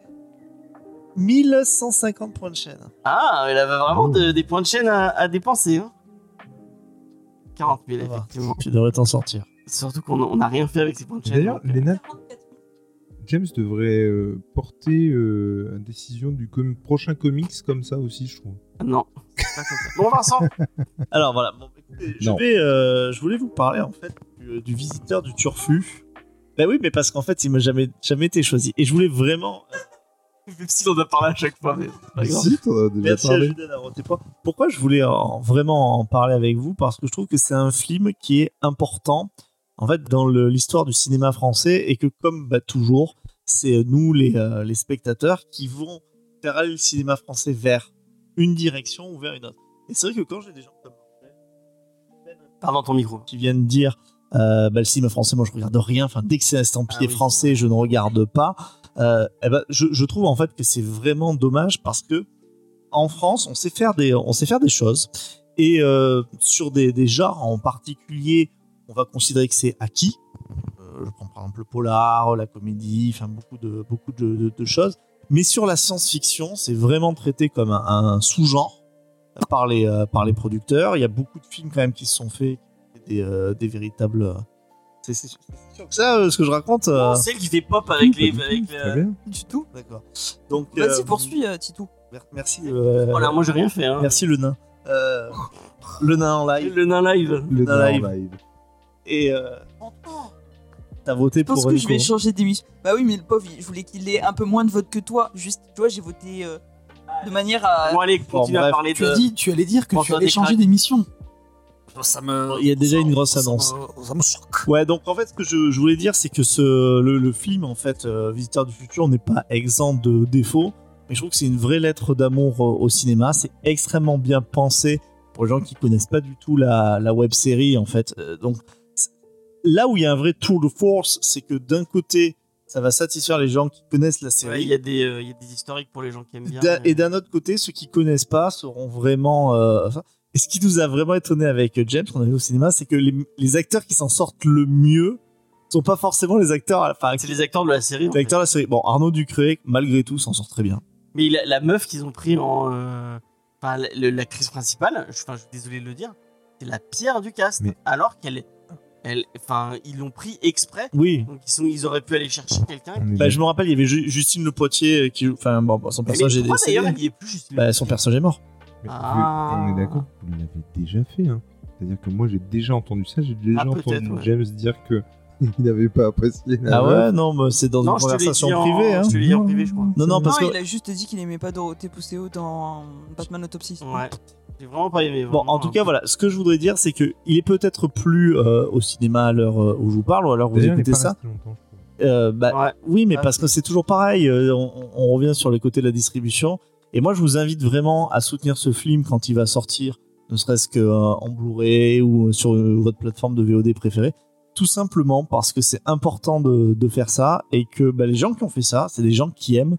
1150 points de chaîne. Ah, il avait vraiment de- des points de chaîne à, à dépenser. Hein. 40 000, Ça va. effectivement. Tu devrais t'en sortir. Surtout qu'on on n'a rien fait avec ces points de chaîne. D'ailleurs, euh, Léna, James devrait euh, porter euh, une décision du com- prochain comics comme ça aussi, je trouve. Non, pas comme ça. Bon, Vincent, Alors voilà, bon, écoutez, je, Non. vais, euh, je voulais vous parler en fait du, du visiteur du Turfu. Bah oui, mais parce qu'en fait, il m'a jamais, jamais été choisi. Et je voulais vraiment. même si on a parlé à chaque fois. Mais... Pas grave. Si, t'en as déjà Merci parlé. Pas. Pourquoi je voulais en- vraiment en parler avec vous? Parce que je trouve que c'est un film qui est important en fait dans l'histoire du cinéma français et que comme bah, toujours, c'est nous les, euh, les spectateurs qui vont faire aller le cinéma français vers une direction ou vers une autre. Et c'est vrai que quand j'ai des gens comme Parle dans ton micro. qui viennent dire euh, bah, le cinéma français, moi je regarde rien. Enfin, dès que c'est estampillé Ah oui. français, je ne regarde pas. Euh, eh ben, je, je trouve en fait que c'est vraiment dommage parce que en France, on sait faire des, on sait faire des choses et euh, sur des, des genres en particulier, on va considérer que c'est acquis. Euh, je prends par exemple le polar, la comédie, enfin beaucoup de beaucoup de, de- de choses. Mais sur la science-fiction, c'est vraiment traité comme un, un sous-genre par les euh, par les producteurs. Il y a beaucoup de films quand même qui se sont faits, des, euh, des véritables. euh, c'est sûr que ça, euh, ce que je raconte. euh, Celle qui fait pop avec les. du tout, Avec. Du tout. D'accord. Donc Vas-y, poursuis, euh, Titou. mer- Merci. euh, Voilà, moi j'ai rien fait. Hein. Merci le nain. Euh, le nain en live. Le nain live. Le nain live. live. Et euh, t'as voté Je pense pour que je vais changer d'émission. Bah oui, mais le pauvre, je voulais qu'il ait un peu moins de votes que toi. Juste, tu vois, j'ai voté euh, de manière à. Bon, allez, continue Bon, à bref, parler Tu de. as dit, tu allais dire que tu allais changer d'émission. Ça me. Il y a déjà ça- une grosse ça me- annonce. Ça me choque. Ouais, donc en fait, ce que je, je voulais dire, c'est que ce, le, le film, en fait, euh, Visiteur du futur, n'est pas exempt de défauts, mais je trouve que c'est une vraie lettre d'amour euh, au cinéma. C'est extrêmement bien pensé pour les gens qui connaissent pas du tout la, la web série, en fait. Euh, donc, là où il y a un vrai tour de force, c'est que d'un côté, ça va satisfaire les gens qui connaissent la série. Il y, a des, euh, il y a des historiques pour les gens qui aiment bien. Mais- Et d'un autre côté, ceux qui connaissent pas seront vraiment. euh, et ce qui nous a vraiment étonné avec James, qu'on a vu au cinéma, c'est que les, les acteurs qui s'en sortent le mieux sont pas forcément les acteurs. Enfin, C'est les acteurs de la série. les acteurs de la série. Bon, Arnaud Ducré, malgré tout, s'en sort très bien. Mais la, la meuf qu'ils ont pris en. euh, Enfin, la- principale, je, enfin, je suis désolé de le dire, c'est la pierre du cast. Mais- Alors qu'elle. Elle, enfin, ils l'ont pris exprès. Oui. Donc ils, sont, ils auraient pu aller chercher quelqu'un. Bah, je me rappelle, il y avait Ju- Justine Le Poitier euh, qui. Enfin, bon, son Mais personnage est pourquoi décédé. d'ailleurs y est plus juste Bah, son personnage est mort. Mais vous- Ah. on est d'accord, vous l'avez déjà fait. Hein. C'est-à-dire que moi j'ai déjà entendu ça, j'ai déjà Ah, entendu ouais. James dire que il n'avait pas apprécié la Ah meuf. ouais, non, mais c'est dans Non, une conversation en- privée. Hein. Je te l'ai dit en privé, je crois. Non, non, parce non, que. il a juste dit qu'il aimait pas Dorothée Pousseau dans Batman Autopsy. Ouais. J'ai vraiment pas aimé. Bon, en tout cas, voilà. Ce que je voudrais dire, c'est que il est peut-être plus euh, au cinéma à l'heure euh, où je vous parle ou à l'heure où vous écoutez ça. euh, bah, Ouais. oui, mais Ouais. parce que c'est toujours pareil. euh, on, on revient sur le côté de la distribution. Et moi, je vous invite vraiment à soutenir ce film quand il va sortir, ne serait-ce que euh, en Blu-ray ou sur euh, votre plateforme de VOD préférée. Tout simplement parce que c'est important de, de faire ça et que bah, les gens qui ont fait ça, c'est des gens qui aiment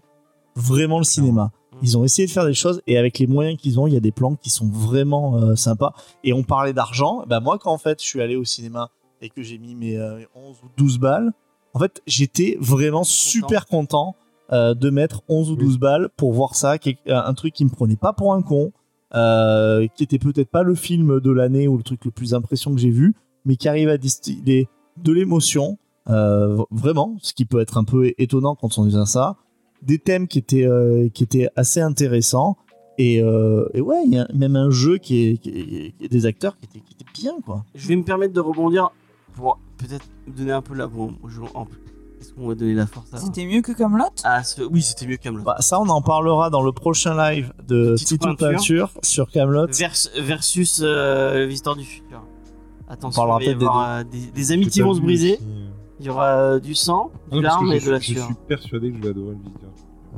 vraiment le cinéma. Ils ont essayé de faire des choses et avec les moyens qu'ils ont, il y a des plans qui sont vraiment euh, sympas. Et on parlait d'argent. Bah, moi, quand en fait je suis allé au cinéma et que j'ai mis mes euh, 11 ou 12 balles, en fait, j'étais vraiment super content euh, de mettre 11 ou 12 balles pour voir ça, est un truc qui me prenait pas pour un con, euh, qui était peut-être pas le film de l'année ou le truc le plus impressionnant que j'ai vu, mais qui arrive à distiller de l'émotion, euh, vraiment, ce qui peut être un peu étonnant quand on dit ça, des thèmes qui étaient, euh, qui étaient assez intéressants, et, euh, et ouais, il y a même un jeu qui est, qui est- qui est des acteurs qui étaient, qui étaient bien, quoi. Je vais me permettre de rebondir pour peut-être donner un peu la. Bon, je- en- Est-ce qu'on va donner la force à. C'était mieux que Camelot? Ah, ce- oui, c'était mieux Camelot. Bah, ça, on en parlera dans le prochain live de Petite Tito peinture. Sur Camelot. Vers- versus euh, visiteur du futur. Attention, parlera il va y des avoir euh, des, des J'ai amitiés vont se briser. aussi, euh. Il y aura euh, du sang, Ah du larme je, et de la suis- je sueur. suis persuadé que je vais adorer le visiteur.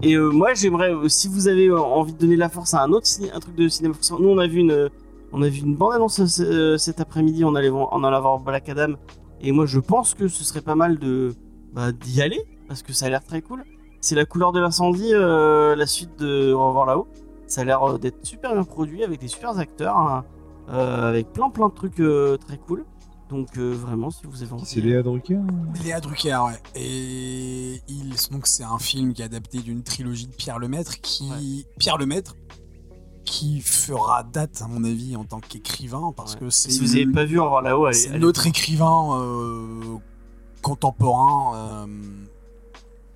Et euh, moi, j'aimerais, euh, si vous avez euh, envie de donner la force à un autre un truc de cinéma, parce que nous on a vu une, on a vu une bande annonce euh, cet après-midi, on allait voir, on allait voir Black Adam, et moi je pense que ce serait pas mal de bah, d'y aller parce que ça a l'air très cool. C'est la couleur de l'incendie, euh, la suite de Au revoir là-haut. Ça a l'air euh, d'être super bien produit avec des super acteurs, hein, euh, avec plein plein de trucs euh, très cool. Donc euh, vraiment, si vous avez envie. C'est Léa Drucker hein Léa Drucker, ouais. Et il, donc c'est un film qui est adapté d'une trilogie de Pierre Lemaître qui Pierre Lemaître qui fera date à mon avis en tant qu'écrivain parce Ouais. que c'est Si vous avez pas vu revoir là-haut, allez. c'est notre écrivain euh, contemporain euh,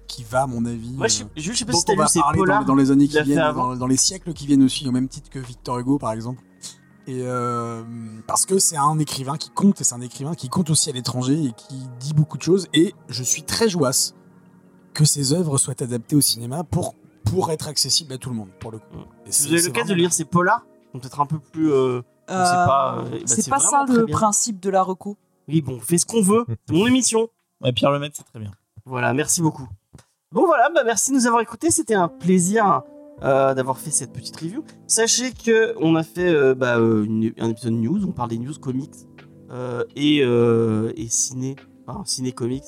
qui va à mon avis Moi, je, je sais pas dont si t'as on va vu, c'est parler dans, les années qui viennent, dans les siècles qui viennent aussi, au même titre que Victor Hugo par exemple. Et euh, parce que c'est un écrivain qui compte, et c'est un écrivain qui compte aussi à l'étranger et qui dit beaucoup de choses. Et je suis très jouasse que ses œuvres soient adaptées au cinéma pour, pour être accessibles à tout le monde, pour le coup. C'est- vous avez c'est l'occasion de lire ces polars, donc peut-être un peu plus. euh, pas, euh, bah, c'est pas ça le principe de la reco. Oui, bon, on fait ce qu'on veut. C'est mon émission. Ouais, Pierre Lemaitre, c'est très bien. Voilà, merci beaucoup. Bon, voilà, bah, merci de nous avoir écoutés. C'était un plaisir euh, d'avoir fait cette petite review. Sachez que on a fait euh, bah, euh, une- un épisode news. On parle des news comics et, et ciné, enfin, ciné comics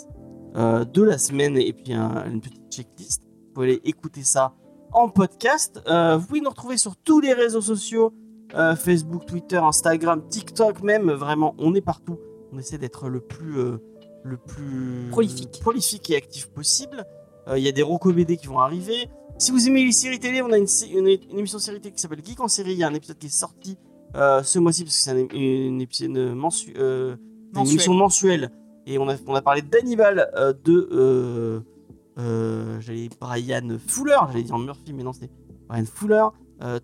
de la semaine et puis un- une petite checklist. Vous pouvez aller écouter ça en podcast. Vous pouvez nous retrouver sur tous les réseaux sociaux Facebook, Twitter, Instagram, TikTok même. Vraiment, on est partout. On essaie d'être le plus le plus Prolifique. prolifique et actif possible. Euh, Il y a des Rocco BD qui vont arriver. Si vous aimez les séries télé, on a une, sé- une, une émission série télé qui s'appelle Geek en série. Il y a un épisode qui est sorti euh, ce mois-ci parce que c'est un- une, mensu- euh, une émission mensuelle. Et on a, on a parlé d'Hannibal euh, de. j'allais Brian Fuller, j'allais dire Murphy, mais non, c'est Brian Fuller.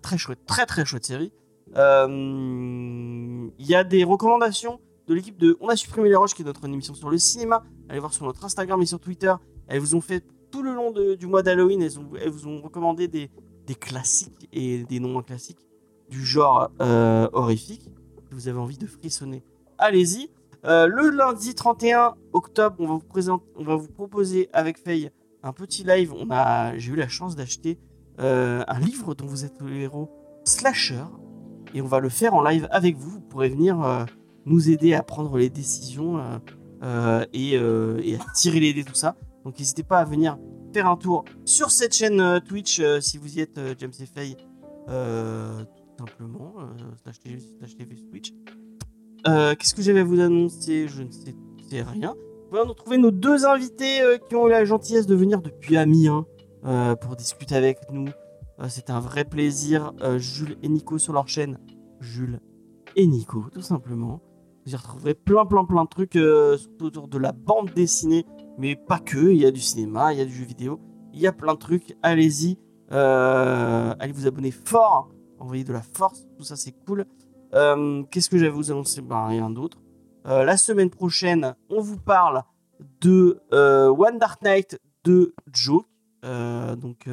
Très chouette, très très chouette série. Il y a des recommandations de l'équipe de On a supprimé les roches, qui est notre émission sur le cinéma. Allez voir sur notre Instagram et sur Twitter. Elles vous ont fait tout le long du mois d'Halloween, elles, vous ont recommandé des, classiques et des non classiques du genre euh, horrifique. Vous avez envie de frissonner, allez-y. Euh, le lundi 31 octobre, on va vous, présenter, on va vous proposer avec Faye un petit live. On a, j'ai eu la chance d'acheter euh, un livre dont vous êtes le héros, Slasher, et on va le faire en live avec vous. Vous pourrez venir euh, nous aider à prendre les décisions et à tirer les dés, tout ça. Donc n'hésitez pas à venir faire un tour sur cette chaîne euh, Twitch euh, si vous y êtes, euh, James euh, tout simplement, slash Twitch. Qu'est-ce que j'avais à vous annoncer? Je ne sais, rien. Nous retrouver nos deux invités qui ont eu la gentillesse de venir depuis Amiens pour discuter avec nous. Euh, C'était un vrai plaisir. Jules et Nico sur leur chaîne. Jules et Nico, tout simplement. Vous y retrouverez plein, plein, plein de trucs, autour de la bande dessinée, mais pas que. Il y a du cinéma, il y a du jeu vidéo, il y a plein de trucs. Allez-y, euh, allez vous abonner fort, envoyez de la force, tout ça c'est cool. Euh, Qu'est-ce que j'avais vous annoncer Ben rien d'autre. Euh, la semaine prochaine, on vous parle de One Dark Knight de euh, donc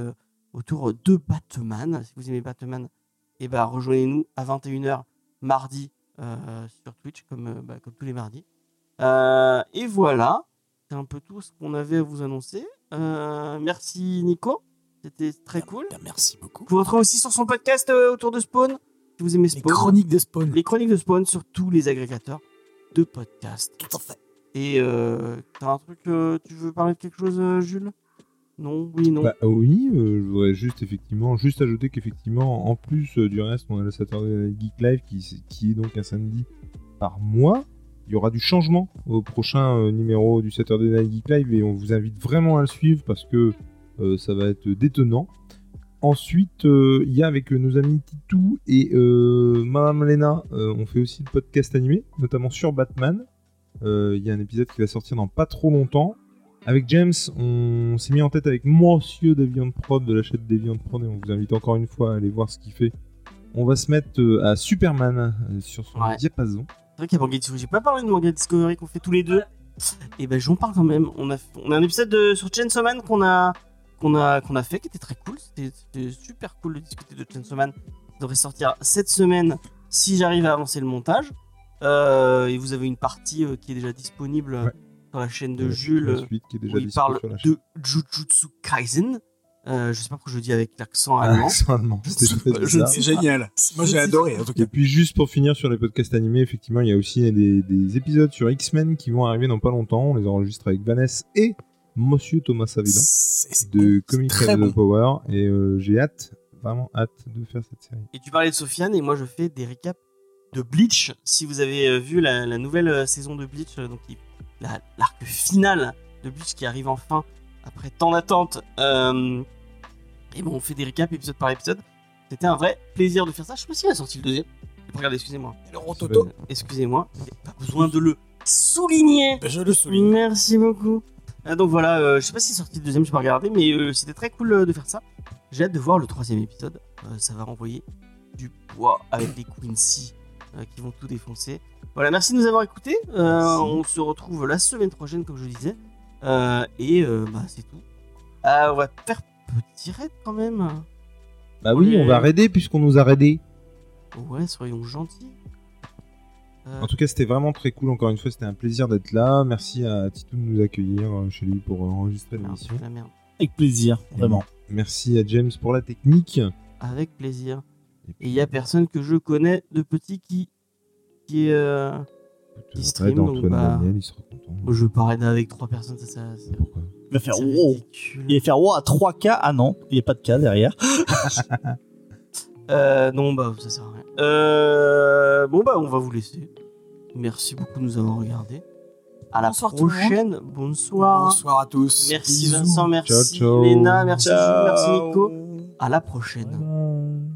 autour de Batman. Si vous aimez Batman, et ben rejoignez-nous à 21h mardi sur Twitch, comme, bah, comme tous les mardis. Et voilà. C'est un peu tout ce qu'on avait à vous annoncer. Euh, merci Nico, c'était très cool. Bien, merci beaucoup. Vous retrouvez aussi sur son podcast euh, autour de Spawn. Si vous aimez Les Spawn, chroniques de Spawn. les chroniques de Spawn sur tous les agrégateurs de podcasts. Tout à fait. Et euh, t'as un truc, euh, tu veux parler de quelque chose, Jules? Non, oui, non? Bah oui, euh, je voudrais juste effectivement juste ajouter qu'effectivement en plus euh, du reste on a le Saturday Night Geek Live qui, qui est donc un samedi par mois. Il y aura du changement au prochain euh, numéro du Saturday Night Geek Live et on vous invite vraiment à le suivre parce que euh, ça va être détonnant. Ensuite, euh, il y a avec nos amis Titou et Madame Lena, on fait aussi le podcast animé, notamment sur Batman. Il y a un épisode qui va sortir dans pas trop longtemps. Avec James, on s'est mis en tête avec Monsieur Deviant Prod de la chaîne Deviant Prod et on vous invite encore une fois à aller voir ce qu'il fait. On va se mettre à Superman sur son Ouais. diapason. C'est vrai qu'il y a Manga Discovery. J'ai pas parlé de Manga Discovery qu'on fait tous les deux. Et ben j'en parle quand même. On a, on a un épisode de, sur Chainsaw Man qu'on a, qu'on a, qu'on a fait qui était très cool. C'était super cool de discuter de Chainsaw Man. Il devrait sortir cette semaine si j'arrive à avancer le montage. Euh, et vous avez une partie euh, qui est déjà disponible euh, Ouais. sur la chaîne de Euh, Jules. déjà où il parle de Jujutsu Kaisen. Euh, je sais pas pourquoi je le dis avec l'accent Ah, allemand. c'est allemand. C'est génial. Moi, j'ai adoré, en tout cas. Et puis juste pour finir sur les podcasts animés, effectivement, il y a aussi des, des épisodes sur X-Men qui vont arriver dans pas longtemps. On les enregistre avec Vanessa et Monsieur Thomas Savidan de Comic bon. Power et euh, j'ai hâte, vraiment hâte de faire cette série. Et tu parlais de Sofiane et moi je fais des récaps de Bleach. Si vous avez euh, vu la, la nouvelle euh, saison de Bleach, donc la- l'arc final de Bleach qui arrive enfin après tant d'attente. euh, et bon, on fait des récaps épisode par épisode. C'était un vrai plaisir de faire ça. Je sais pas s'il a sorti le deuxième. Regardez, excusez-moi. Le Rototo, Excusez-moi. Pas besoin de le souligner. je le souligne. Merci beaucoup. Ah, donc voilà, euh, je sais pas si c'est sorti le deuxième, je pas regarder, mais euh, c'était très cool euh, de faire ça. J'ai hâte de voir le troisième épisode. Ça va renvoyer du poids avec les Quincy qui vont tout défoncer. Voilà, merci de nous avoir écoutés. On se retrouve la semaine prochaine, comme je disais. Et bah, c'est tout. Euh, on va faire petit raid quand même. Bah oui, on va raider puisqu'on nous a raidé. Ouais, soyons gentils. Euh, En tout cas, c'était vraiment très cool. Encore une fois, c'était un plaisir d'être là. Merci à Titou de nous accueillir euh, chez lui pour euh, enregistrer l'émission. Avec plaisir, vraiment. Merci à James pour la technique. Avec plaisir. Et il y a personne que je connais de petit qui qui est. euh, qui stream, donc Antoine bah- Daniel, il sera content. Je parlais avec trois personnes, ça, ça c'est Pourquoi? Il va faire wow. Il va faire wow à 3K. Ah non, il n'y a pas de K derrière. Euh, non, bah ça sert à rien. Euh, bon, bah on va vous laisser. Merci beaucoup de nous avoir regardés. À la Bonsoir prochaine. Bonsoir. Bonsoir à tous. Merci Bisous. Vincent, merci Ciao, ciao. Léna, merci merci. Nico. À la prochaine.